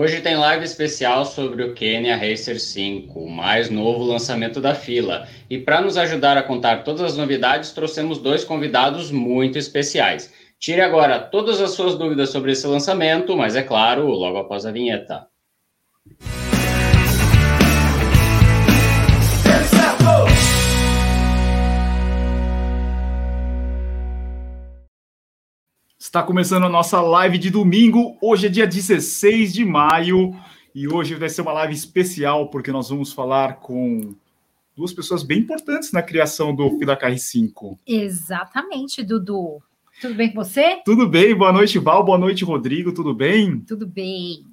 Hoje tem live especial sobre o Kenya Racer 5, o mais novo lançamento da fila. E para nos ajudar a contar todas as novidades, trouxemos dois convidados muito especiais. Tire agora todas as suas dúvidas sobre esse lançamento, mas é claro, logo após a vinheta. Está começando a nossa live de domingo. Hoje é dia 16 de maio e hoje vai ser uma live especial porque nós vamos falar com duas pessoas bem importantes na criação do Filacar 5. Exatamente, Dudu. Tudo bem com você? Tudo bem. Boa noite, Val. Boa noite, Rodrigo. Tudo bem? Tudo bem.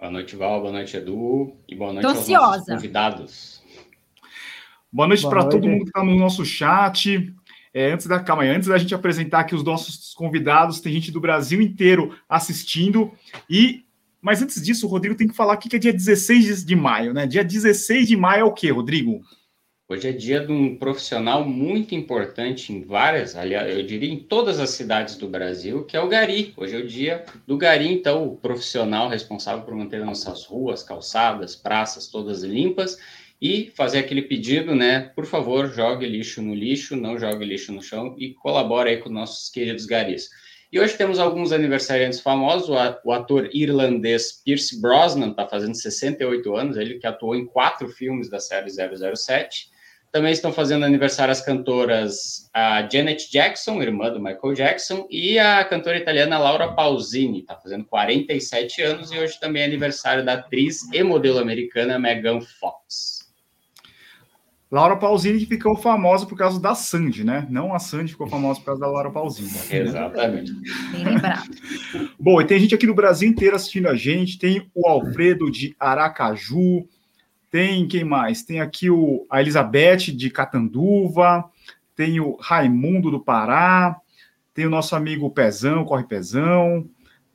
Boa noite, Val. Boa noite, Edu. E boa noite Tô aos ansiosa. nossos convidados. Boa noite para todo mundo que está no nosso chat. É, antes da calma aí, antes da gente apresentar aqui os nossos convidados, tem gente do Brasil inteiro assistindo. E mas antes disso, o Rodrigo tem que falar aqui que é dia 16 de maio, né? Dia 16 de maio é o quê, Rodrigo? Hoje é dia de um profissional muito importante em várias, aliás, eu diria em todas as cidades do Brasil, que é o Gari. Hoje é o dia do Gari, então, o profissional responsável por manter nossas ruas, calçadas, praças todas limpas e fazer aquele pedido, né? Por favor, jogue lixo no lixo, não jogue lixo no chão e colabore aí com nossos queridos garis. E hoje temos alguns aniversariantes famosos. O ator irlandês Pierce Brosnan está fazendo 68 anos, ele que atuou em quatro filmes da série 007. Também estão fazendo aniversário as cantoras a Janet Jackson, irmã do Michael Jackson, e a cantora italiana Laura Pausini, está fazendo 47 anos, e hoje também é aniversário da atriz e modelo americana Megan Fox. Laura Pausini que ficou famosa por causa da Sandy, né? Não a Sandy ficou famosa por causa da Laura Pausini. Exatamente. Bem lembrado. Bom, e tem gente aqui no Brasil inteiro assistindo a gente. Tem o Alfredo de Aracaju. Tem quem mais? Tem aqui o, a Elizabeth de Catanduva. Tem o Raimundo do Pará. Tem o nosso amigo Pezão, Corre Pezão.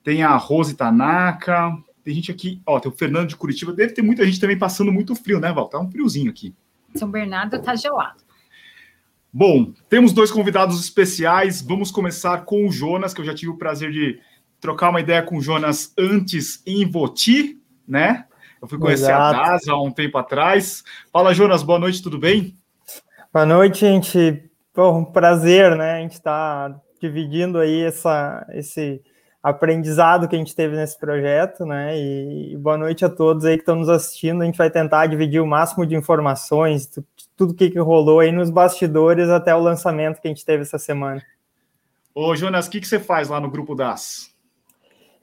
Tem a Rose Tanaka. Tem gente aqui, ó, tem o Fernando de Curitiba. Deve ter muita gente também passando muito frio, né, Val? Tá um friozinho aqui. São Bernardo tá gelado. Bom, temos dois convidados especiais. Vamos começar com o Jonas, que eu já tive o prazer de trocar uma ideia com o Jonas antes em Voti, né? Eu fui conhecer Exato. a DASA há um tempo atrás. Fala, Jonas, boa noite, tudo bem? Boa noite, gente. Pô, um prazer, né? A gente está dividindo aí essa, esse aprendizado que a gente teve nesse projeto, né? E, boa noite a todos aí que estão nos assistindo. A gente vai tentar dividir o máximo de informações, tu- tudo que, que rolou aí nos bastidores até o lançamento que a gente teve essa semana. Ô, Jonas, o que, que você faz lá no grupo DAS?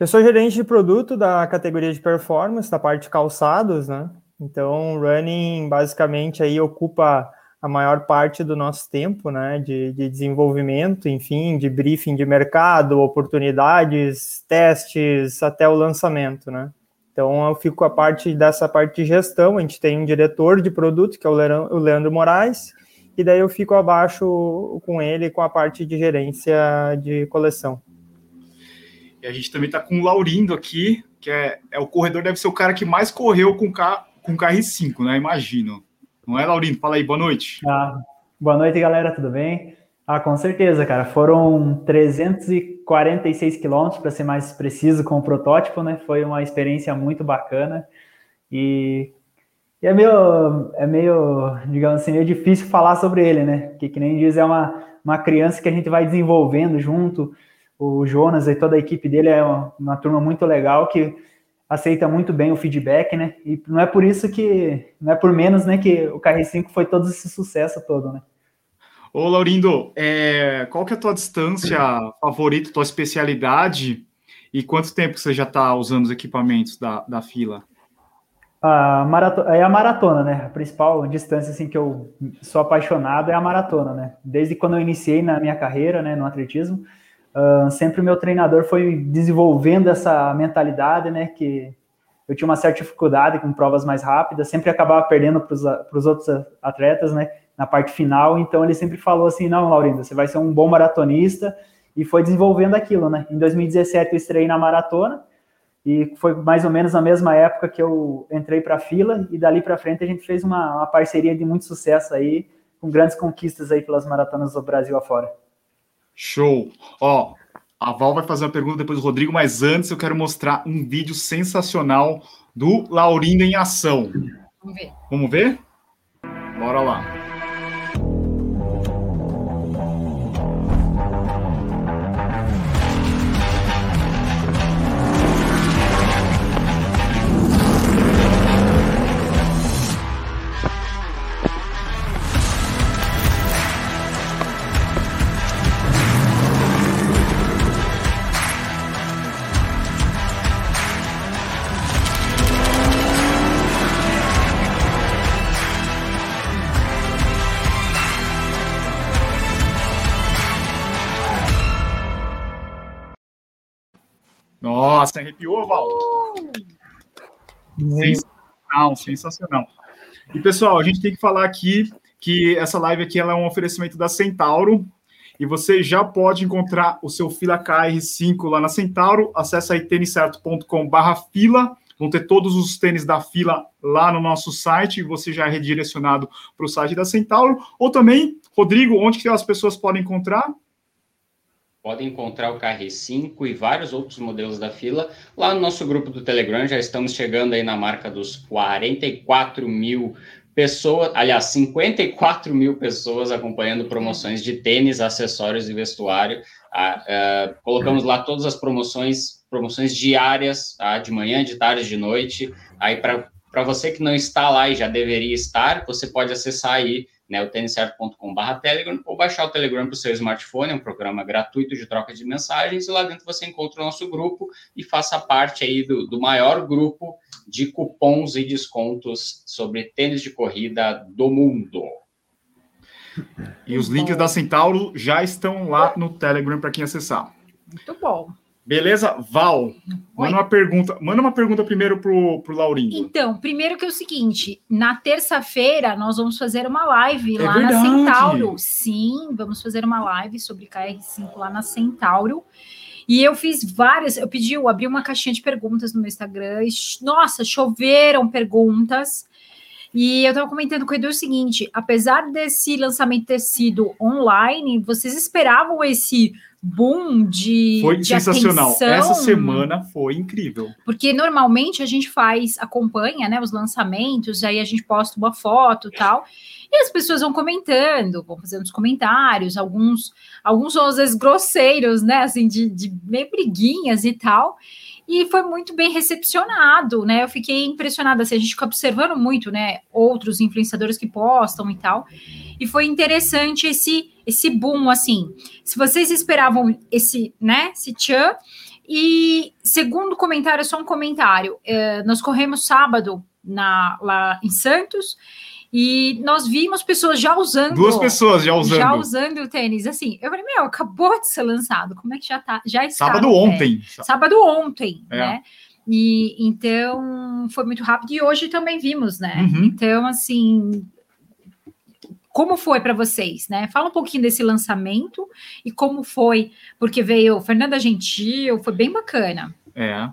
Eu sou gerente de produto da categoria de performance, da parte de calçados, né? Então, running basicamente aí ocupa a maior parte do nosso tempo, né? De, de desenvolvimento, enfim, de briefing de mercado, oportunidades, testes, até o lançamento, né? Então, eu fico a parte dessa parte de gestão. A gente tem um diretor de produto, que é o Leandro, o Moraes, e daí eu fico abaixo com ele com a parte de gerência de coleção. E a gente também tá com o Laurindo aqui, que é, é o corredor, deve ser o cara que mais correu com, K, com KR5, né? Imagino. Não é, Laurindo? Fala aí, boa noite. Ah, boa noite, galera, tudo bem? Ah, com certeza, cara. Foram 346 quilômetros, para ser mais preciso, com o protótipo, né? Foi uma experiência muito bacana. E, e é meio, é meio, digamos assim, meio difícil falar sobre ele, né? Porque, que nem diz, é uma, uma criança que a gente vai desenvolvendo junto. O Jonas e toda a equipe dele é uma, uma turma muito legal que aceita muito bem o feedback, né? E não é por isso que, não é por menos, né, que o KR5 foi todo esse sucesso todo, né? Ô, Laurindo, é, qual que é a tua distância favorita, tua especialidade e quanto tempo você já está usando os equipamentos da, da fila? A maratona, é a maratona, né? A principal distância assim que eu sou apaixonado é a maratona, né? Desde quando eu iniciei na minha carreira, né, no atletismo, sempre o meu treinador foi desenvolvendo essa mentalidade, né, que eu tinha uma certa dificuldade com provas mais rápidas, sempre acabava perdendo para os outros atletas, né, na parte final. Então ele sempre falou assim: não, Laurindo, você vai ser um bom maratonista. E foi desenvolvendo aquilo, né? Em 2017 eu estrei na maratona e foi mais ou menos na mesma época que eu entrei para a fila e dali para frente a gente fez uma, uma, parceria de muito sucesso aí, com grandes conquistas aí pelas maratonas do Brasil afora. Show! Ó, A Val vai fazer uma pergunta depois do Rodrigo, mas antes eu quero mostrar um vídeo sensacional do Laurindo em ação. Vamos ver. Vamos ver? Bora lá. Nossa, arrepiou, Val? Sensacional, sensacional. E pessoal, a gente tem que falar aqui que essa live aqui ela é um oferecimento da Centauro e você já pode encontrar o seu fila KR5 lá na Centauro. Acesse aí têniscerto.com/fila. Vão ter todos os tênis da fila lá no nosso site e você já é redirecionado para o site da Centauro. Ou também, Rodrigo, onde que as pessoas podem encontrar? Podem encontrar o KR5 e vários outros modelos da fila lá no nosso grupo do Telegram. Já estamos chegando aí na marca dos 44 mil pessoas, aliás, 54 mil pessoas acompanhando promoções de tênis, acessórios e vestuário. Ah, ah, colocamos lá todas as promoções, promoções diárias, tá? de manhã, de tarde, de noite. Aí, para você que não está lá e já deveria estar, você pode acessar aí né, o têniscerto.com.br Telegram, ou baixar o Telegram para o seu smartphone, é um programa gratuito de troca de mensagens, e lá dentro você encontra o nosso grupo e faça parte aí do, do maior grupo de cupons e descontos sobre tênis de corrida do mundo. E os links da Centauro já estão lá no Telegram para quem acessar. Muito bom. Beleza? Val, manda uma pergunta. Manda uma pergunta primeiro pro, pro Laurindo. Então, primeiro que é o seguinte: na terça-feira nós vamos fazer uma live É lá verdade. na Centauro. Sim, vamos fazer uma live sobre KR5 lá na Centauro. E eu fiz várias, eu pedi, eu abri uma caixinha de perguntas no meu Instagram. E, nossa, choveram perguntas. E eu estava comentando com o Edu o seguinte: apesar desse lançamento ter sido online, vocês esperavam esse boom de, Foi de sensacional. atenção? Essa semana foi incrível. Porque normalmente a gente faz, acompanha, né, os lançamentos, aí a gente posta uma foto e tal, e as pessoas vão comentando, vão fazendo os comentários, alguns, alguns são às vezes grosseiros, né, assim, de, de meio briguinhas e tal, e foi muito bem recepcionado, né, eu fiquei impressionada, assim, a gente fica observando muito, né, outros influenciadores que postam e tal, e foi interessante esse, esse boom, assim, se vocês esperavam esse, né, esse tchan, e segundo comentário, só um comentário. é, nós corremos sábado na, lá em Santos e nós vimos pessoas já usando. Duas pessoas já usando. Já usando o tênis. Assim, eu falei, meu, acabou de ser lançado. Como é que já tá? Já está. Sábado ontem. Sábado ontem, É. né? E então foi muito rápido e hoje também vimos, né? Uhum. Então, assim, como foi para vocês, né? Fala um pouquinho desse lançamento e como foi, porque veio Fernanda Gentil, foi bem bacana. É.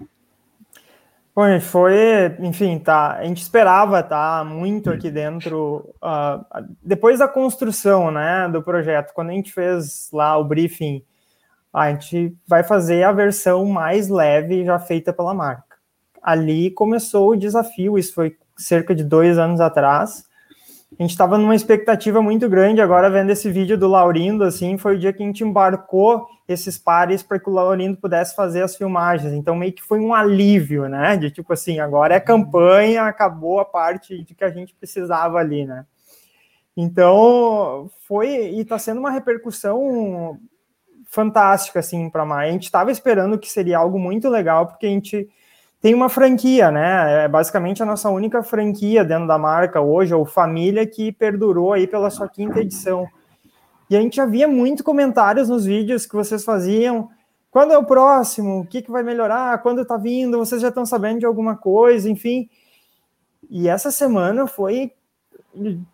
Gente, foi, enfim, tá. A gente esperava estar muito aqui dentro. ah, depois da construção, né, do projeto, quando a gente fez lá o briefing, a gente vai fazer a versão mais leve já feita pela marca. Ali começou o desafio. Isso foi cerca de dois anos atrás. A gente estava numa expectativa muito grande. Agora, vendo esse vídeo do Laurindo, assim, foi o dia que a gente embarcou esses pares para que o Laurindo pudesse fazer as filmagens. Então, meio que foi um alívio, né? De tipo assim, agora é campanha, acabou a parte de que a gente precisava ali, né? Então, foi e está sendo uma repercussão fantástica, assim, para a. A gente estava esperando que seria algo muito legal, porque a gente tem uma franquia, né? É basicamente a nossa única franquia dentro da marca hoje, ou família, que perdurou aí pela sua quinta edição. E a gente já via muito comentários nos vídeos que vocês faziam. Quando é o próximo? O que, que vai melhorar? Quando tá vindo? Vocês já estão sabendo de alguma coisa? Enfim. E essa semana foi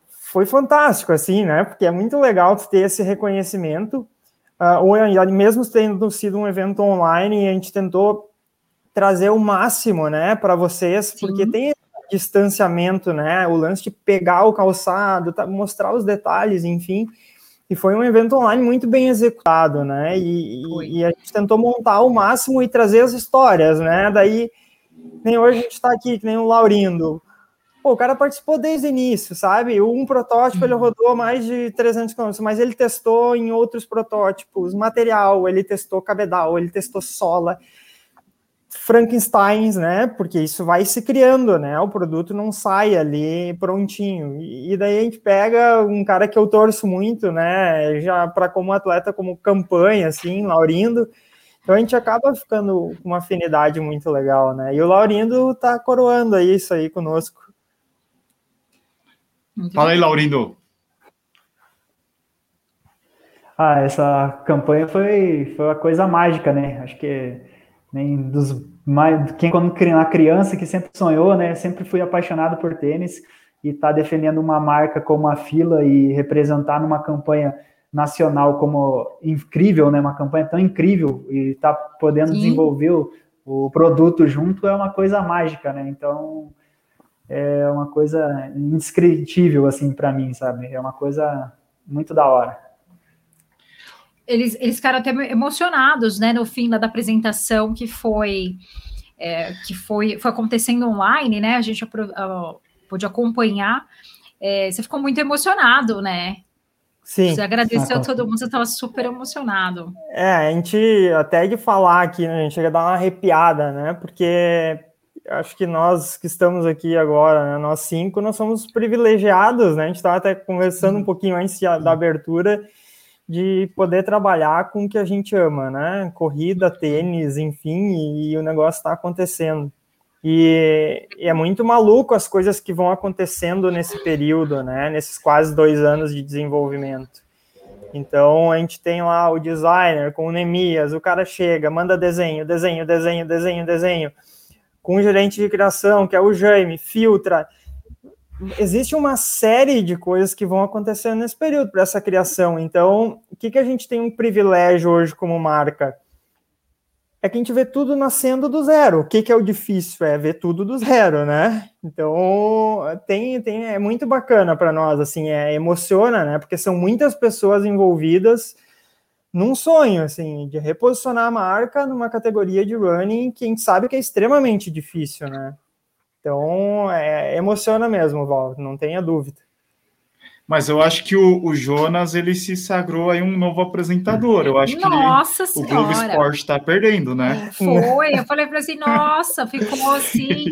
foi fantástico, assim, né? Porque é muito legal ter esse reconhecimento. Uh, ou mesmo tendo sido um evento online, a gente tentou trazer o máximo, né, para vocês, Sim. porque tem distanciamento, né, o lance de pegar o calçado, tá, mostrar os detalhes, enfim, E foi um evento online muito bem executado, né? E, e, a gente tentou montar ao máximo e trazer as histórias, né? Daí, nem hoje a gente está aqui, que nem o Laurindo. Pô, o cara participou desde o início, sabe? Um protótipo ele uhum. rodou mais de 300 km, mas ele testou em outros protótipos material, ele testou cabedal, ele testou sola. Frankensteins, né? Porque isso vai se criando, né? O produto não sai ali prontinho. E daí a gente pega um cara que eu torço muito, né? Já para como atleta, como campanha, assim, Laurindo. Então a gente acaba ficando com uma afinidade muito legal, né? E o Laurindo tá coroando aí isso aí conosco. Fala aí, Laurindo. Ah, essa campanha foi, foi uma coisa mágica, né? Acho que nem dos mais quem quando criança que sempre sonhou, né? Sempre fui apaixonado por tênis e tá defendendo uma marca como a Fila e representar numa campanha nacional como incrível, né? Uma campanha tão incrível e tá podendo Sim. desenvolver o, o, produto junto é uma coisa mágica, né? Então é uma coisa indescritível assim para mim, sabe? É uma coisa muito da hora eles, eles ficaram até emocionados, né, no fim da apresentação que foi é, que foi, foi acontecendo online, né? A gente uh, pôde acompanhar. É, você ficou muito emocionado, né? Sim. Você agradeceu a todo mundo, você estava super emocionado. É, a gente, até de falar aqui, né, a gente chega a dar uma arrepiada, né? Porque acho que nós que estamos aqui agora, né, nós cinco, nós somos privilegiados, né? A gente estava até conversando um pouquinho antes da abertura de poder trabalhar com o que a gente ama, né? Corrida, tênis, enfim, e, e o negócio está acontecendo. E, e, é muito maluco as coisas que vão acontecendo nesse período, né? Nesses quase dois anos de desenvolvimento. Então a gente tem lá o designer com o Nemias, o cara chega, manda desenho, desenho, desenho, desenho, desenho, com o gerente de criação, que é o Jaime, filtra, existe uma série de coisas que vão acontecendo nesse período para essa criação. Então, o que, que a gente tem um privilégio hoje como marca? É que a gente vê tudo nascendo do zero. O que, que é o difícil? É ver tudo do zero, né? Então, tem, tem, é muito bacana para nós, assim, é, emociona, né? Porque são muitas pessoas envolvidas num sonho, assim, de reposicionar a marca numa categoria de running que a gente sabe que é extremamente difícil, né? Então, é, emociona mesmo, Val, não tenha dúvida. Mas eu acho que o, o, Jonas ele se sagrou aí um novo apresentador. Eu acho nossa que ele, o Globo Esporte está perdendo, né? Foi, eu falei para assim, nossa, ficou assim,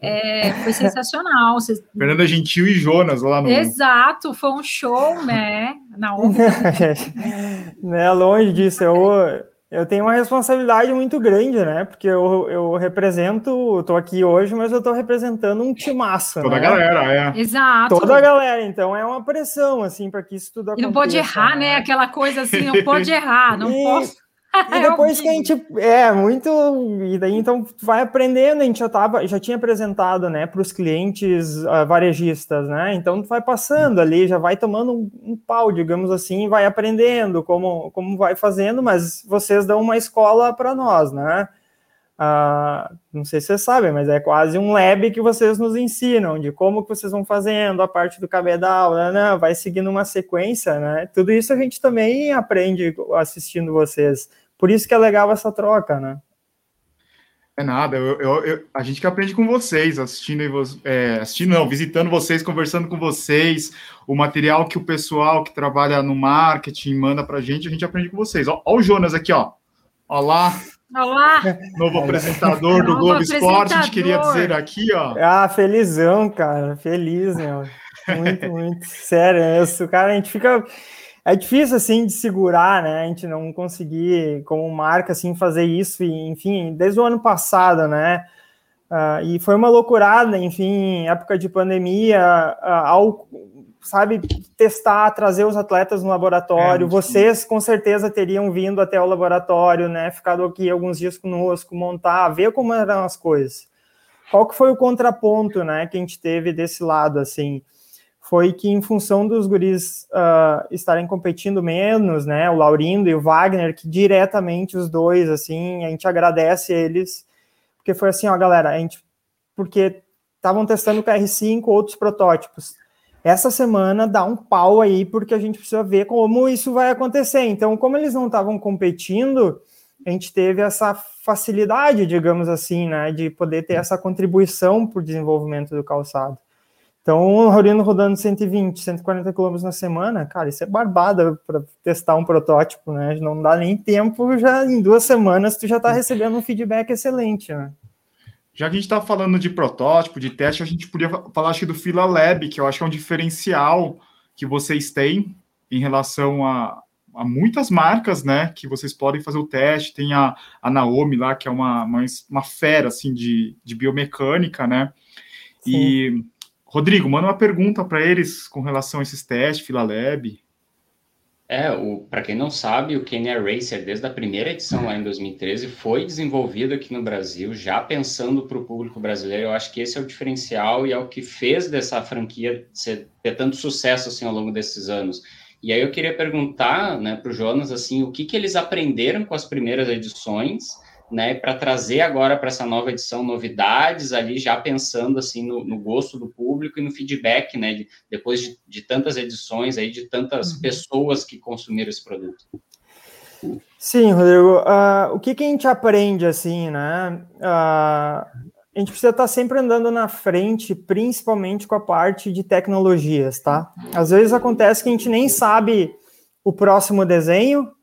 é, foi sensacional. Fernanda Gentil e Jonas lá no. Exato, foi um show, né? Na né, longe disso, eu eu tenho uma responsabilidade muito grande, né? Porque eu, eu represento, estou aqui hoje, mas eu estou representando um timaço. Toda né? a galera, é. Exato. Toda a galera, então é uma pressão, assim, para que isso tudo aconteça. E não pode errar, né? né? Aquela coisa assim, não pode errar, não e... posso. E depois que a gente é muito e daí então vai aprendendo, a gente já tava, já tinha apresentado, né, para os clientes uh, varejistas, né? Então vai passando ali, já vai tomando um, um, pau, digamos assim, vai aprendendo como como vai fazendo, mas vocês dão uma escola para nós, né? Uh, não sei se vocês sabem, mas é quase um lab que vocês nos ensinam de como que vocês vão fazendo a parte do cabedal, né, né, vai seguindo uma sequência, né? Tudo isso a gente também aprende assistindo vocês. Por isso que é legal essa troca, né? É nada, eu, eu, eu, a gente que aprende com vocês, assistindo, é, assistindo não, visitando vocês, conversando com vocês, o material que o pessoal que trabalha no marketing manda pra gente, a gente aprende com vocês. Ó, ó o Jonas aqui, ó. Olá. Olá. Novo apresentador do Globo Esporte, a gente queria dizer aqui, ó. Ah, felizão, cara, feliz, meu. Muito, muito. Sério, isso, cara, a gente fica é difícil assim de segurar, né? A gente não conseguir, como marca, assim, fazer isso, e, enfim, desde o ano passado, né? Uh, e foi uma loucurada, enfim, época de pandemia, uh, ao, sabe, testar, trazer os atletas no laboratório. É, Vocês com certeza teriam vindo até o laboratório, né? Ficado aqui alguns dias conosco, montar, ver como eram as coisas. Qual que foi o contraponto, né, que a gente teve desse lado, assim? Foi que em função dos guris uh, estarem competindo menos, né, o Laurindo e o Wagner, que diretamente os dois, assim, a gente agradece eles, porque foi assim, ó, galera, a gente, porque estavam testando o PR5, outros protótipos, essa semana dá um pau aí, porque a gente precisa ver como isso vai acontecer. Então, como eles não estavam competindo, a gente teve essa facilidade, digamos assim, né, de poder ter essa contribuição para o desenvolvimento do calçado. Então, o Rodando rodando 120, 140 km na semana, cara, isso é barbada para testar um protótipo, né? Não dá nem tempo, já em duas semanas tu já está recebendo um feedback excelente, né? Já que a gente está falando de protótipo, de teste, a gente podia falar acho, do Fila Lab, que eu acho que é um diferencial que vocês têm em relação a, a muitas marcas, né? Que vocês podem fazer o teste. Tem a, a Naomi lá, que é uma, uma, uma fera assim, de, de biomecânica, né? Sim. E Rodrigo, manda uma pergunta para eles com relação a esses testes, Filalab. É, para quem não sabe, o Kenya Racer, desde a primeira edição lá em 2013, foi desenvolvido aqui no Brasil, já pensando para o público brasileiro. Eu acho que esse é o diferencial e é o que fez dessa franquia ser, ter tanto sucesso assim ao longo desses anos. E aí eu queria perguntar né, para o Jonas assim, o que, que eles aprenderam com as primeiras edições né, para trazer agora para essa nova edição novidades ali, já pensando assim no, no, gosto do público e no feedback, né, de, depois de, de, tantas edições aí, de tantas uhum. pessoas que consumiram esse produto. Sim, Rodrigo, uh, o que, que, a gente aprende assim, né? Uh, a gente precisa estar tá sempre andando na frente, principalmente com a parte de tecnologias, tá? Às vezes acontece que a gente nem sabe o próximo desenho,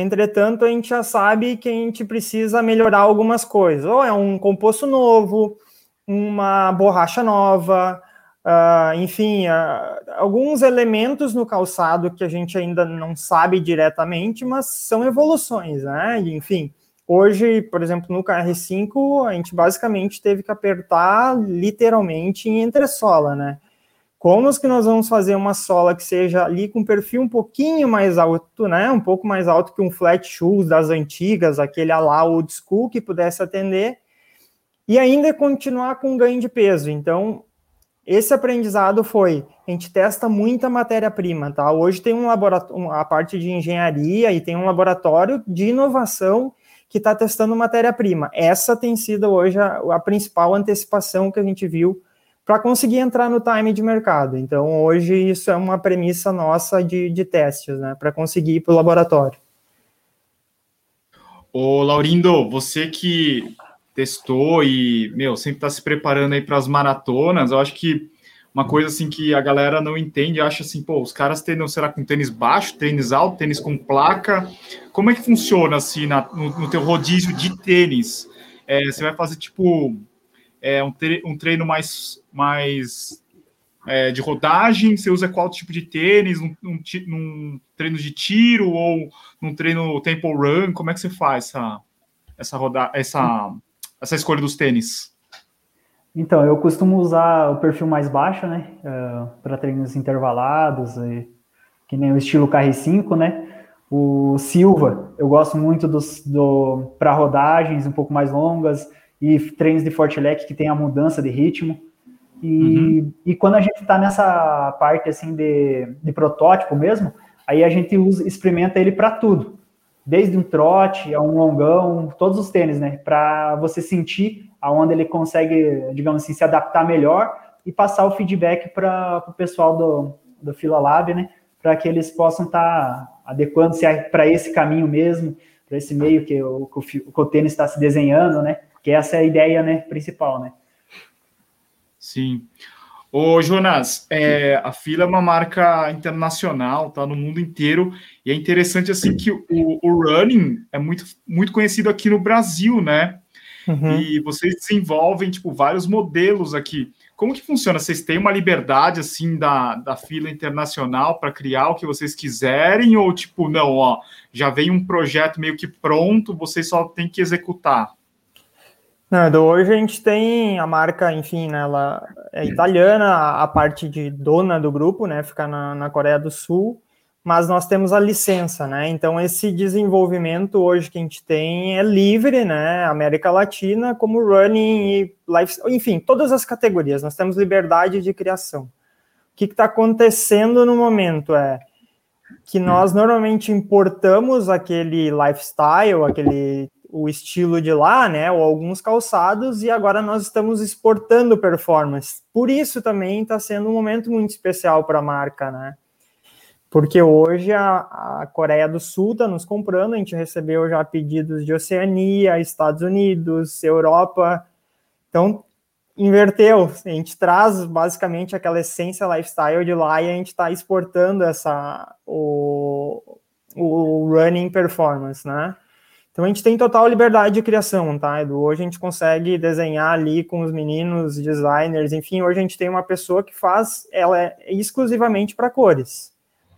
Entretanto, a gente já sabe que a gente precisa melhorar algumas coisas. Ou é um composto novo, uma borracha nova, uh, enfim, uh, alguns elementos no calçado que a gente ainda não sabe diretamente, mas são evoluções, né? Enfim, hoje, por exemplo, no KR5, a gente basicamente teve que apertar literalmente em entressola, né? Como que nós vamos fazer uma sola que seja ali com perfil um pouquinho mais alto, né? Um pouco mais alto que um flat shoes das antigas, aquele lá old school que pudesse atender, e ainda continuar com ganho de peso. Então, esse aprendizado foi, a gente testa muita matéria-prima, tá? Hoje tem um laboratório, a parte de engenharia e tem um laboratório de inovação que está testando matéria-prima. Essa tem sido hoje a, a principal antecipação que a gente viu para conseguir entrar no time de mercado. Então, hoje, isso é uma premissa nossa de, de testes, né? Para conseguir ir para o laboratório. Ô, Laurindo, você que testou e, meu, sempre está se preparando aí para as maratonas, eu acho que uma coisa assim que a galera não entende, acha assim, pô, os caras treinam, será com tênis baixo, tênis alto, tênis com placa, como é que funciona assim na, no, no teu rodízio de tênis? É, você vai fazer tipo é, um, tre um treino mais, mais é, de rodagem? Você usa qual tipo de tênis? Num, num, num, treino de tiro ou num treino tempo run? Como é que você faz essa, essa, roda essa, essa escolha dos tênis? Então, eu costumo usar o perfil mais baixo, né? Uh, para treinos intervalados, e, que nem o estilo KR5, né? O Silva, eu gosto muito dos, do, para rodagens um pouco mais longas, e treinos de forte leque que tem a mudança de ritmo. E, uhum. e quando a gente está nessa parte assim de, de protótipo mesmo, aí a gente usa, experimenta ele para tudo, desde um trote a um longão, todos os tênis, né? Para você sentir aonde ele consegue, digamos assim, se adaptar melhor e passar o feedback para o pessoal do, do Fila Lab, né? Para que eles possam estar tá adequando-se para esse caminho mesmo, para esse meio que o, que o, que o tênis está se desenhando, né? Que essa é a ideia né, principal, né? Sim. Ô, Jonas, é, a Fila é uma marca internacional, tá no mundo inteiro, e é interessante, assim, que o, o running é muito, muito conhecido aqui no Brasil, né? Uhum. E vocês desenvolvem, tipo, vários modelos aqui. Como que funciona? Vocês têm uma liberdade, assim, da, da fila internacional para criar o que vocês quiserem? Ou, tipo, não, ó, já vem um projeto meio que pronto, vocês só têm que executar? Não, hoje a gente tem a marca, enfim, né, ela é italiana, a parte de dona do grupo, né, fica na, na Coreia do Sul, mas nós temos a licença, né, então esse desenvolvimento hoje que a gente tem é livre, né, América Latina, como running e life, enfim, todas as categorias, nós temos liberdade de criação. O que está acontecendo no momento é que nós normalmente importamos aquele lifestyle, aquele o estilo de lá, né, ou alguns calçados, e agora nós estamos exportando performance. Por isso também está sendo um momento muito especial para a marca, né? Porque hoje a, a Coreia do Sul está nos comprando, a gente recebeu já pedidos de Oceania, Estados Unidos, Europa. Então, inverteu. A gente traz basicamente aquela essência lifestyle de lá e a gente está exportando essa o, o running performance, né? Então a gente tem total liberdade de criação, tá, Edu? Hoje a gente consegue desenhar ali com os meninos, designers, enfim, hoje a gente tem uma pessoa que faz, ela é exclusivamente para cores.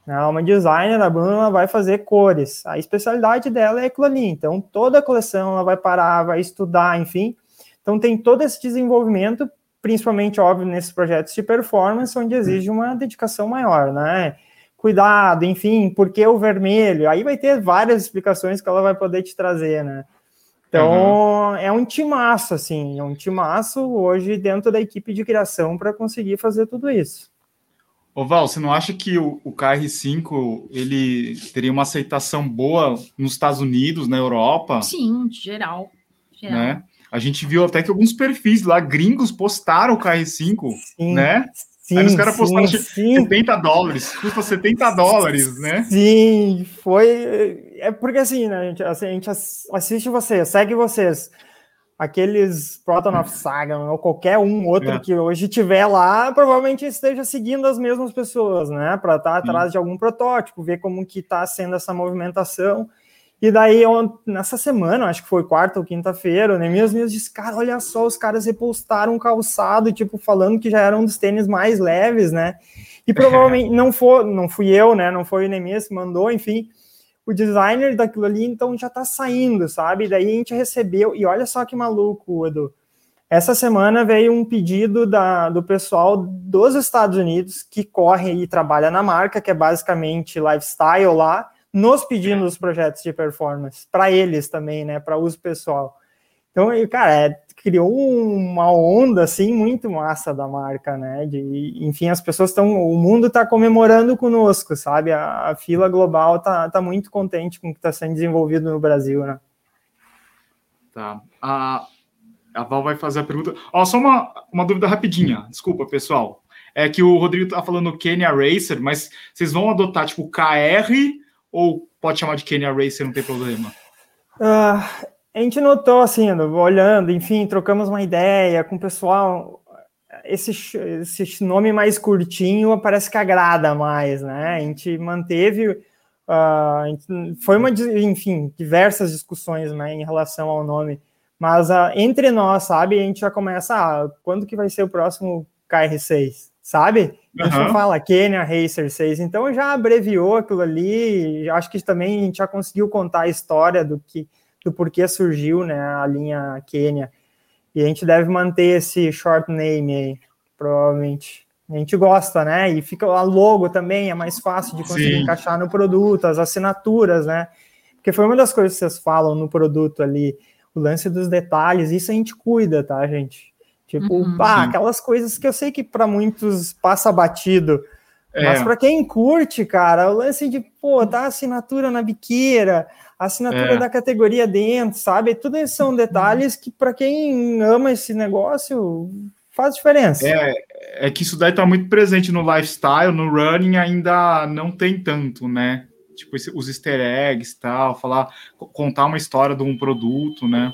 Ela é uma designer, a Bruna vai fazer cores. A especialidade dela é aquilo ali. Então toda a coleção ela vai parar, vai estudar, enfim. Então tem todo esse desenvolvimento, principalmente, óbvio, nesses projetos de performance, onde exige uma dedicação maior, né? Cuidado, enfim, por que o vermelho? Aí vai ter várias explicações que ela vai poder te trazer, né? Então, uhum. é um timaço, assim, é um timaço hoje dentro da equipe de criação para conseguir fazer tudo isso. Ô Val, você não acha que o, o KR5 ele teria uma aceitação boa nos Estados Unidos, na Europa? Sim, geral. geral. Né? A gente viu até que alguns perfis lá, gringos, postaram o KR5, Sim. né? Sim, Aí os caras postaram sim, 70 dólares, custa 70 dólares, né? Sim, foi. É porque assim, né, a gente, assim, a gente assiste vocês, segue vocês. Aqueles Proton of Saga, ou qualquer um outro é. que hoje tiver lá, provavelmente esteja seguindo as mesmas pessoas, né? Para estar tá atrás de algum protótipo, ver como que está sendo essa movimentação. E daí, eu, nessa semana, acho que foi quarta ou quinta-feira, né? Minhas minhas disse, cara, olha só, os caras repostaram um calçado, tipo, falando que já era um dos tênis mais leves, né? E provavelmente não foi, não fui eu, né? Não foi o Nemias que mandou, enfim, o designer daquilo ali, então já tá saindo, sabe? Daí a gente recebeu, e olha só que maluco, Edu. Essa semana veio um pedido da, do pessoal dos Estados Unidos que corre e trabalha na marca, que é basicamente lifestyle lá nos pedindo os projetos de performance, para eles também, né, para uso pessoal. Então, cara, é, criou uma onda assim muito massa da marca, né? De, enfim, as pessoas estão, o mundo está comemorando conosco, sabe? A, a, fila global tá, tá muito contente com o que está sendo desenvolvido no Brasil, né? Tá. A, a Val vai fazer a pergunta. Ó, só uma, uma dúvida rapidinha. Desculpa, pessoal. É que o Rodrigo tá falando Kenya Racer, mas vocês vão adotar tipo KR ou pode chamar de Kenya Racer, não tem problema? Uh, a gente notou, assim, olhando, enfim, trocamos uma ideia com o pessoal. Esse, esse nome mais curtinho parece que agrada mais, né? A gente manteve. Uh, foi uma, enfim, diversas discussões né, em relação ao nome, mas uh, entre nós, sabe, a gente já começa, ah, quando que vai ser o próximo KR6, sabe? A gente uhum. não fala Kenya Racer 6, então já abreviou aquilo ali. Acho que também a gente já conseguiu contar a história do que do porquê surgiu né, a linha Kenya. E a gente deve manter esse short name aí, provavelmente. A gente gosta, né? E fica a logo também, é mais fácil de conseguir Sim. encaixar no produto, as assinaturas, né? Porque foi uma das coisas que vocês falam no produto ali, o lance dos detalhes, isso a gente cuida, tá, gente? Tipo, uhum, pá, aquelas coisas que eu sei que para muitos passa batido. É. Mas para quem curte, cara, o lance de, pô, tá assinatura na biqueira, assinatura é. da categoria dentro, sabe? Tudo isso são detalhes que para quem ama esse negócio faz diferença. É, é que isso daí tá muito presente no lifestyle, no running ainda não tem tanto, né? Tipo, os easter eggs tal, falar, contar uma história de um produto, né?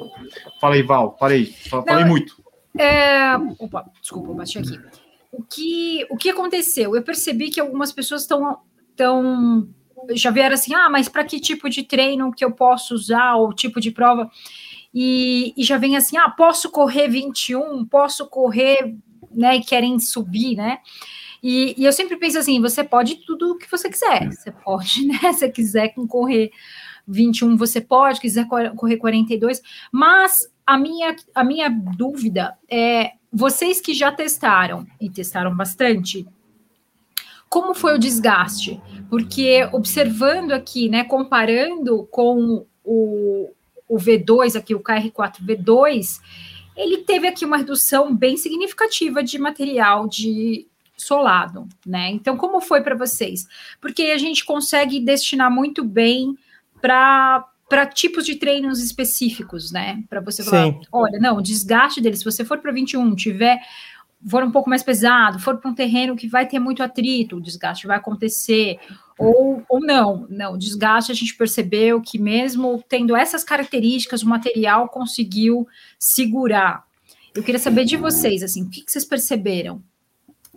Falei, Val, falei, falei não, muito. É... Opa, desculpa, bati aqui. O que, o que aconteceu? Eu percebi que algumas pessoas estão tão, já vieram assim, ah, mas para que tipo de treino que eu posso usar, ou tipo de prova? E, e já vem assim, ah, posso correr 21, posso correr, né, e querem subir, né? E, e, eu sempre penso assim, você pode tudo o que você quiser. Você pode, né? Se quiser correr 21, você pode, quiser correr 42, mas a minha, a minha dúvida é: vocês que já testaram e testaram bastante, como foi o desgaste? Porque observando aqui, né, comparando com o, o V2 aqui, o KR4 V2, ele teve aqui uma redução bem significativa de material de solado, né? Então, como foi para vocês? Porque a gente consegue destinar muito bem para para tipos de treinos específicos, né? Para você falar, Sim. olha, não, o desgaste dele, se você for para 21, tiver for um pouco mais pesado, for para um terreno que vai ter muito atrito, o desgaste vai acontecer, ou, ou não. Não, o desgaste a gente percebeu que mesmo tendo essas características, o material conseguiu segurar. Eu queria saber de vocês, assim, o que, que vocês perceberam?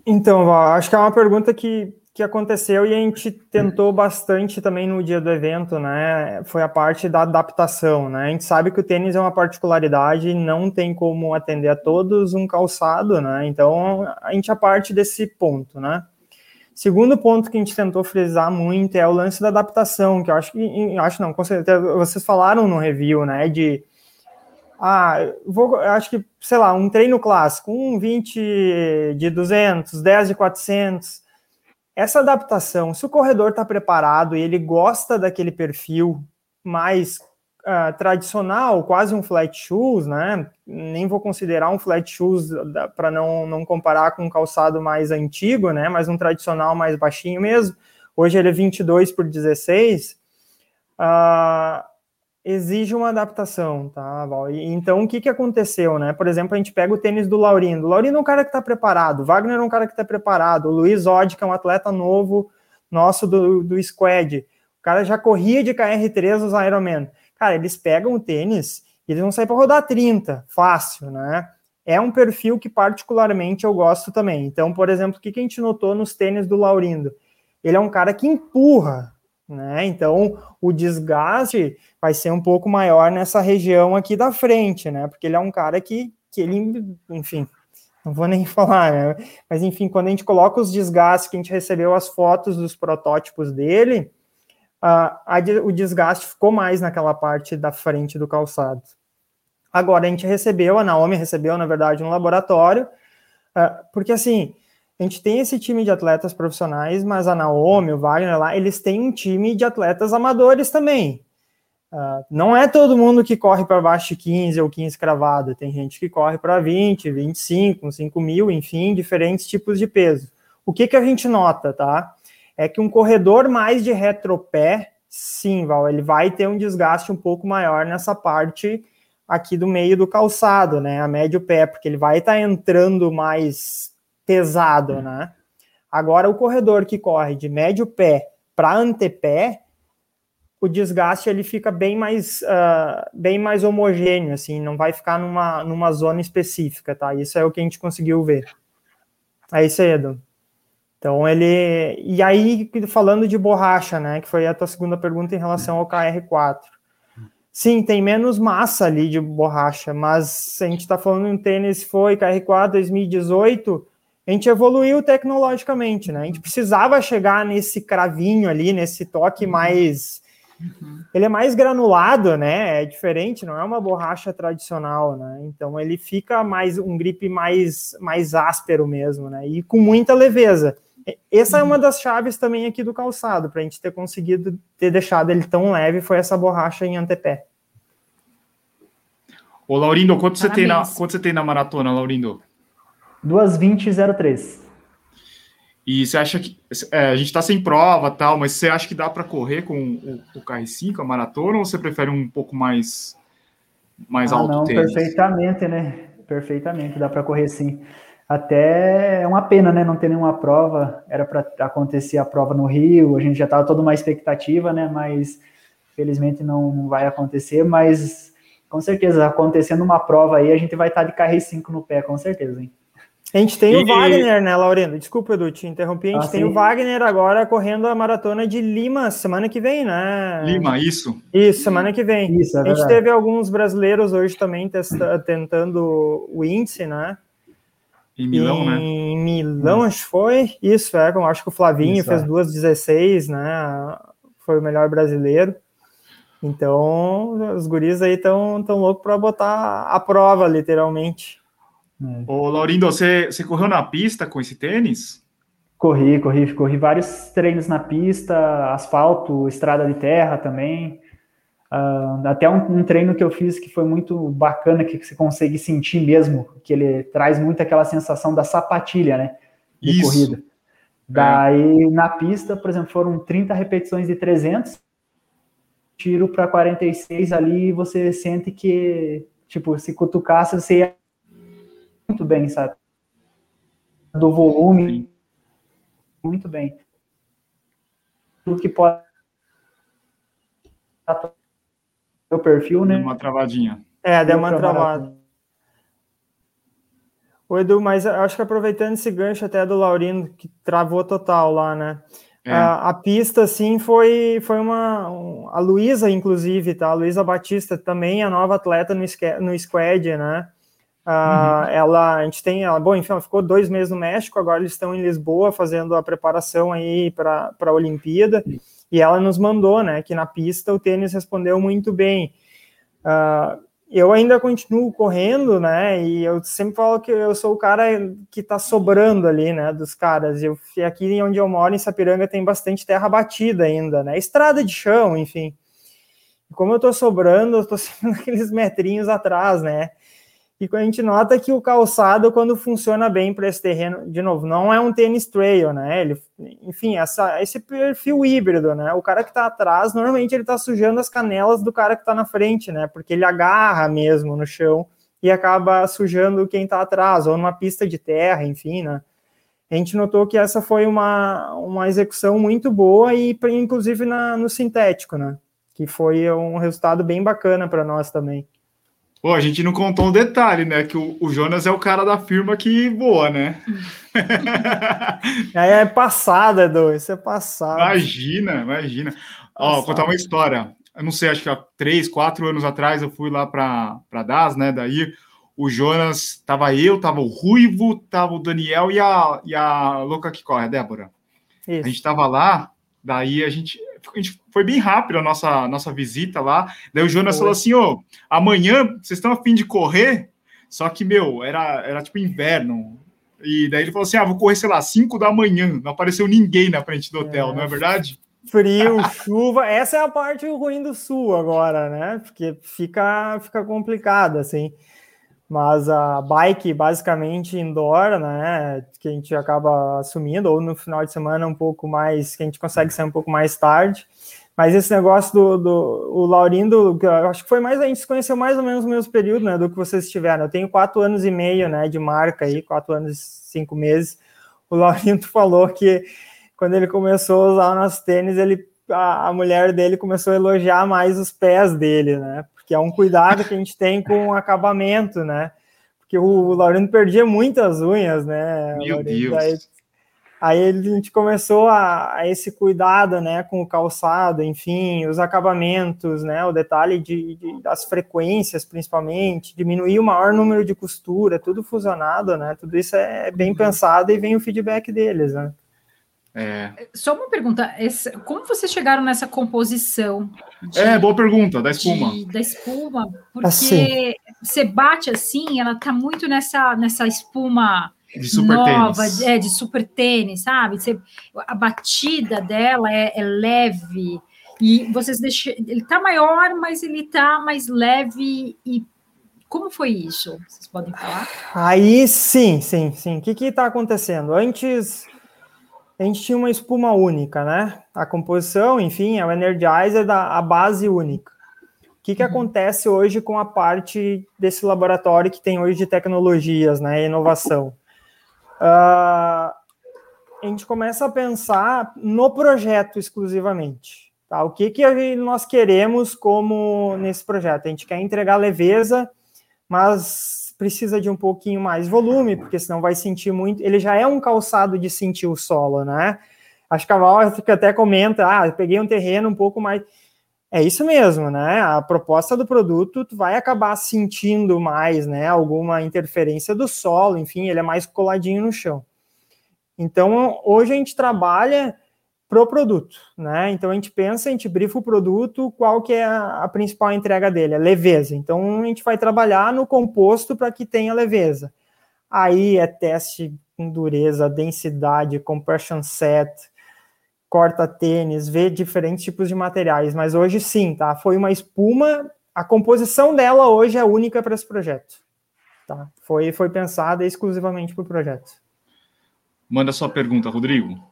Então, acho que é uma pergunta que que aconteceu e a gente tentou bastante também no dia do evento, né? Foi a parte da adaptação, né? A gente sabe que o tênis é uma particularidade, não tem como atender a todos um calçado, né? Então a gente é parte desse ponto, né? Segundo ponto que a gente tentou frisar muito é o lance da adaptação, que eu acho que acho não, vocês falaram no review, né? De ah, vou, acho que, sei lá, um treino clássico, um 20 de 200, 10 de 400, essa adaptação, se o corredor está preparado e ele gosta daquele perfil mais uh, tradicional, quase um flat shoes, né? Nem vou considerar um flat shoes para não, não comparar com um calçado mais antigo, né? Mas um tradicional mais baixinho mesmo. Hoje ele é 22 por 16. Uh, exige uma adaptação, tá, Val? Então, o que, que aconteceu, né? Por exemplo, a gente pega o tênis do Laurindo. O Laurindo é um cara que está preparado, o Wagner é um cara que está preparado, o Luiz Odd, que é um atleta novo nosso do, do Squad. O cara já corria de KR3 os Ironman. Cara, eles pegam o tênis e eles vão sair para rodar 30, fácil, né? É um perfil que particularmente eu gosto também. Então, por exemplo, o que, que a gente notou nos tênis do Laurindo? Ele é um cara que empurra, né? Então, o desgaste vai ser um pouco maior nessa região aqui da frente, né? Porque ele é um cara que, que ele, enfim, não vou nem falar, né? Mas enfim, quando a gente coloca os desgastes que a gente recebeu as fotos dos protótipos dele, a, a, o desgaste ficou mais naquela parte da frente do calçado. Agora a gente recebeu, a Naomi recebeu, na verdade, no laboratório, uh, porque assim, a gente tem esse time de atletas profissionais, mas a Naomi, o Wagner lá, eles têm um time de atletas amadores também. Uh, não é todo mundo que corre para baixo de 15 ou 15 cravado, tem gente que corre para 20, 25, 5 mil, enfim, diferentes tipos de peso. O que, que a gente nota, tá? É que um corredor mais de retropé, sim, Val, ele vai ter um desgaste um pouco maior nessa parte aqui do meio do calçado, né? A médio pé, porque ele vai estar tá entrando mais pesado, né? Agora, o corredor que corre de médio pé para antepé, o desgaste ele fica bem mais, uh, bem mais homogêneo, assim, não vai ficar numa, numa zona específica, tá? Isso é o que a gente conseguiu ver. É aí, Edu. Então, ele... E aí, falando de borracha, né, que foi a tua segunda pergunta em relação ao KR4. Sim, tem menos massa ali de borracha, mas a gente está falando em um tênis, foi KR4 2018 a gente evoluiu tecnologicamente, né? A gente precisava chegar nesse cravinho ali, nesse toque mais. Uhum. Ele é mais granulado, né? É diferente, não é uma borracha tradicional, né? Então ele fica mais um grip mais, mais áspero mesmo, né? E com muita leveza. Essa é uma uhum. das chaves também aqui do calçado, para a gente ter conseguido ter deixado ele tão leve, foi essa borracha em antepé. Ô, Laurindo, quanto você, tem na, quanto você tem na maratona, Laurindo? 2:20:03. E você acha que é, a gente está sem prova tal, mas você acha que dá para correr com o, o KR5, a maratona, ou você prefere um pouco mais mais ah, alto? Não, tênis? perfeitamente, né? Perfeitamente, dá para correr sim. Até é uma pena, né? Não ter nenhuma prova. Era para acontecer a prova no Rio, a gente já estava toda uma expectativa, né? Mas felizmente não, não vai acontecer. Mas com certeza, acontecendo uma prova aí, a gente vai estar tá de KR5 no pé, com certeza, hein? A gente tem e... o Wagner, né, Laurino? Desculpa, Edu, te interrompi. A gente ah, tem sim. o Wagner agora correndo a maratona de Lima semana que vem, né? Lima, isso. Isso, semana que vem. Isso, é a gente teve alguns brasileiros hoje também testa, tentando o índice, né? Em Milão, em né? Em Milão, acho que foi. Isso, é. Acho que o Flavinho isso, fez é. duas 16, né? Foi o melhor brasileiro. Então, os guris aí estão tão loucos para botar a prova, literalmente. É. Ô, Laurindo, você, você correu na pista com esse tênis? Corri, corri, corri vários treinos na pista, asfalto, estrada de terra também. Uh, até um, um, treino que eu fiz que foi muito bacana, que você consegue sentir mesmo, que ele traz muito aquela sensação da sapatilha, né? De Isso. corrida. É. Daí, é. na pista, por exemplo, foram 30 repetições de 300, tiro para 46 ali, você sente que, tipo, se cutucasse, você ia muito bem, sabe? Do volume, muito bem. Tudo que pode o perfil, né? Uma travadinha. É, deu uma travada. O Edu, mas acho que aproveitando esse gancho até do Laurindo, que travou total lá, né? É. A, a, pista, assim, foi, foi uma. Um, a Luísa, inclusive, tá? A Luísa Batista também é nova atleta no, no squad, né? Uh, uhum. Ela, a gente tem, ela, bom, enfim, ela ficou dois meses no México, agora eles estão em Lisboa fazendo a preparação aí para a Olimpíada, e ela nos mandou, né, que na pista o tênis respondeu muito bem. Uh, eu ainda continuo correndo, né? E eu sempre falo que eu sou o cara que tá sobrando ali, né? Dos caras. Eu aqui onde eu moro, em Sapiranga, tem bastante terra batida ainda, né? Estrada de chão, enfim. Como eu tô sobrando, eu tô sempre naqueles metrinhos atrás, né? E a gente nota que o calçado, quando funciona bem para esse terreno, de novo, não é um tênis trail, né? Ele, enfim, essa, esse perfil híbrido, né? O cara que está atrás, normalmente ele está sujando as canelas do cara que está na frente, né? Porque ele agarra mesmo no chão e acaba sujando quem está atrás, ou numa pista de terra, enfim, né? A gente notou que essa foi uma, uma execução muito boa e, inclusive, na, no sintético, né? Que foi um resultado bem bacana para nós também. Pô, a gente não contou um detalhe, né? Que o, o Jonas é o cara da firma que voa, né? Aí é passada, Edu, isso é passado. Imagina, imagina. Ó, vou contar uma história. Eu não sei, acho que há três, quatro anos atrás eu fui lá para DAS, né? Daí o Jonas, tava eu, tava o Ruivo, tava o Daniel e a, e a louca que corre, a Débora. Isso. A gente tava lá, daí a gente, a gente foi bem rápido a nossa, nossa visita lá. Daí o Jonas foi. falou assim: ô, amanhã vocês estão a fim de correr? Só que, meu, era, era tipo inverno. E daí ele falou assim: ah, vou correr, sei lá, 5 da manhã. Não apareceu ninguém na frente do hotel, é. não é verdade? Frio, chuva, essa é a parte ruim do sul agora, né? Porque fica, fica complicado, assim. Mas a bike, basicamente, indoor, né? Que a gente acaba assumindo, ou no final de semana um pouco mais, que a gente consegue sair um pouco mais tarde. Mas esse negócio do, do o Laurindo, acho que foi mais, a gente se conheceu mais ou menos no mesmo período, né, do que vocês tiveram. Eu tenho quatro anos e meio, né, de marca aí, quatro anos e cinco meses. O Laurindo falou que quando ele começou a usar o nosso tênis, ele, a, a mulher dele começou a elogiar mais os pés dele, né, porque é um cuidado que a gente tem com o acabamento, né, porque o, Laurindo perdia muitas unhas, né. Meu Deus. Daí, Aí a gente começou a, a, esse cuidado, né, com o calçado, enfim, os acabamentos, né, o detalhe de, de, das frequências, principalmente, diminuir o maior número de costura, tudo fusionado, né, tudo isso é bem pensado e vem o feedback deles, né. É. Só uma pergunta, esse, como vocês chegaram nessa composição? De, é, boa pergunta, da espuma. De, da espuma, porque assim. você bate assim, ela tá muito nessa, nessa espuma de super nova, tênis. é, de super tênis, sabe? Você, a batida dela é, é, leve e vocês deixam, ele tá maior, mas ele tá mais leve e como foi isso? Vocês podem falar? Aí sim, sim, sim. O que que tá acontecendo? Antes a gente tinha uma espuma única, né? A composição, enfim, é o Energizer da a base única. O que, que uhum. acontece hoje com a parte desse laboratório que tem hoje de tecnologias, né, inovação? uh, a gente começa a pensar no projeto exclusivamente. Tá? O que, que nós queremos como nesse projeto? A gente quer entregar leveza, mas precisa de um pouquinho mais volume, porque senão vai sentir muito. Ele já é um calçado de sentir o solo, né? Acho que a Val até comenta: ah, peguei um terreno um pouco mais. É isso mesmo, né? A proposta do produto tu vai acabar sentindo mais, né? Alguma interferência do solo, enfim, ele é mais coladinho no chão. Então, hoje a gente trabalha pro produto, né? Então a gente pensa, a gente brifa o produto, qual que é a, a principal entrega dele? É leveza. Então a gente vai trabalhar no composto para que tenha leveza. Aí é teste com dureza, densidade, compression set, corta tênis, vê diferentes tipos de materiais, mas hoje sim, tá? Foi uma espuma, a composição dela hoje é única para esse projeto. Tá? Foi, foi pensada exclusivamente para o projeto. Manda sua pergunta, Rodrigo.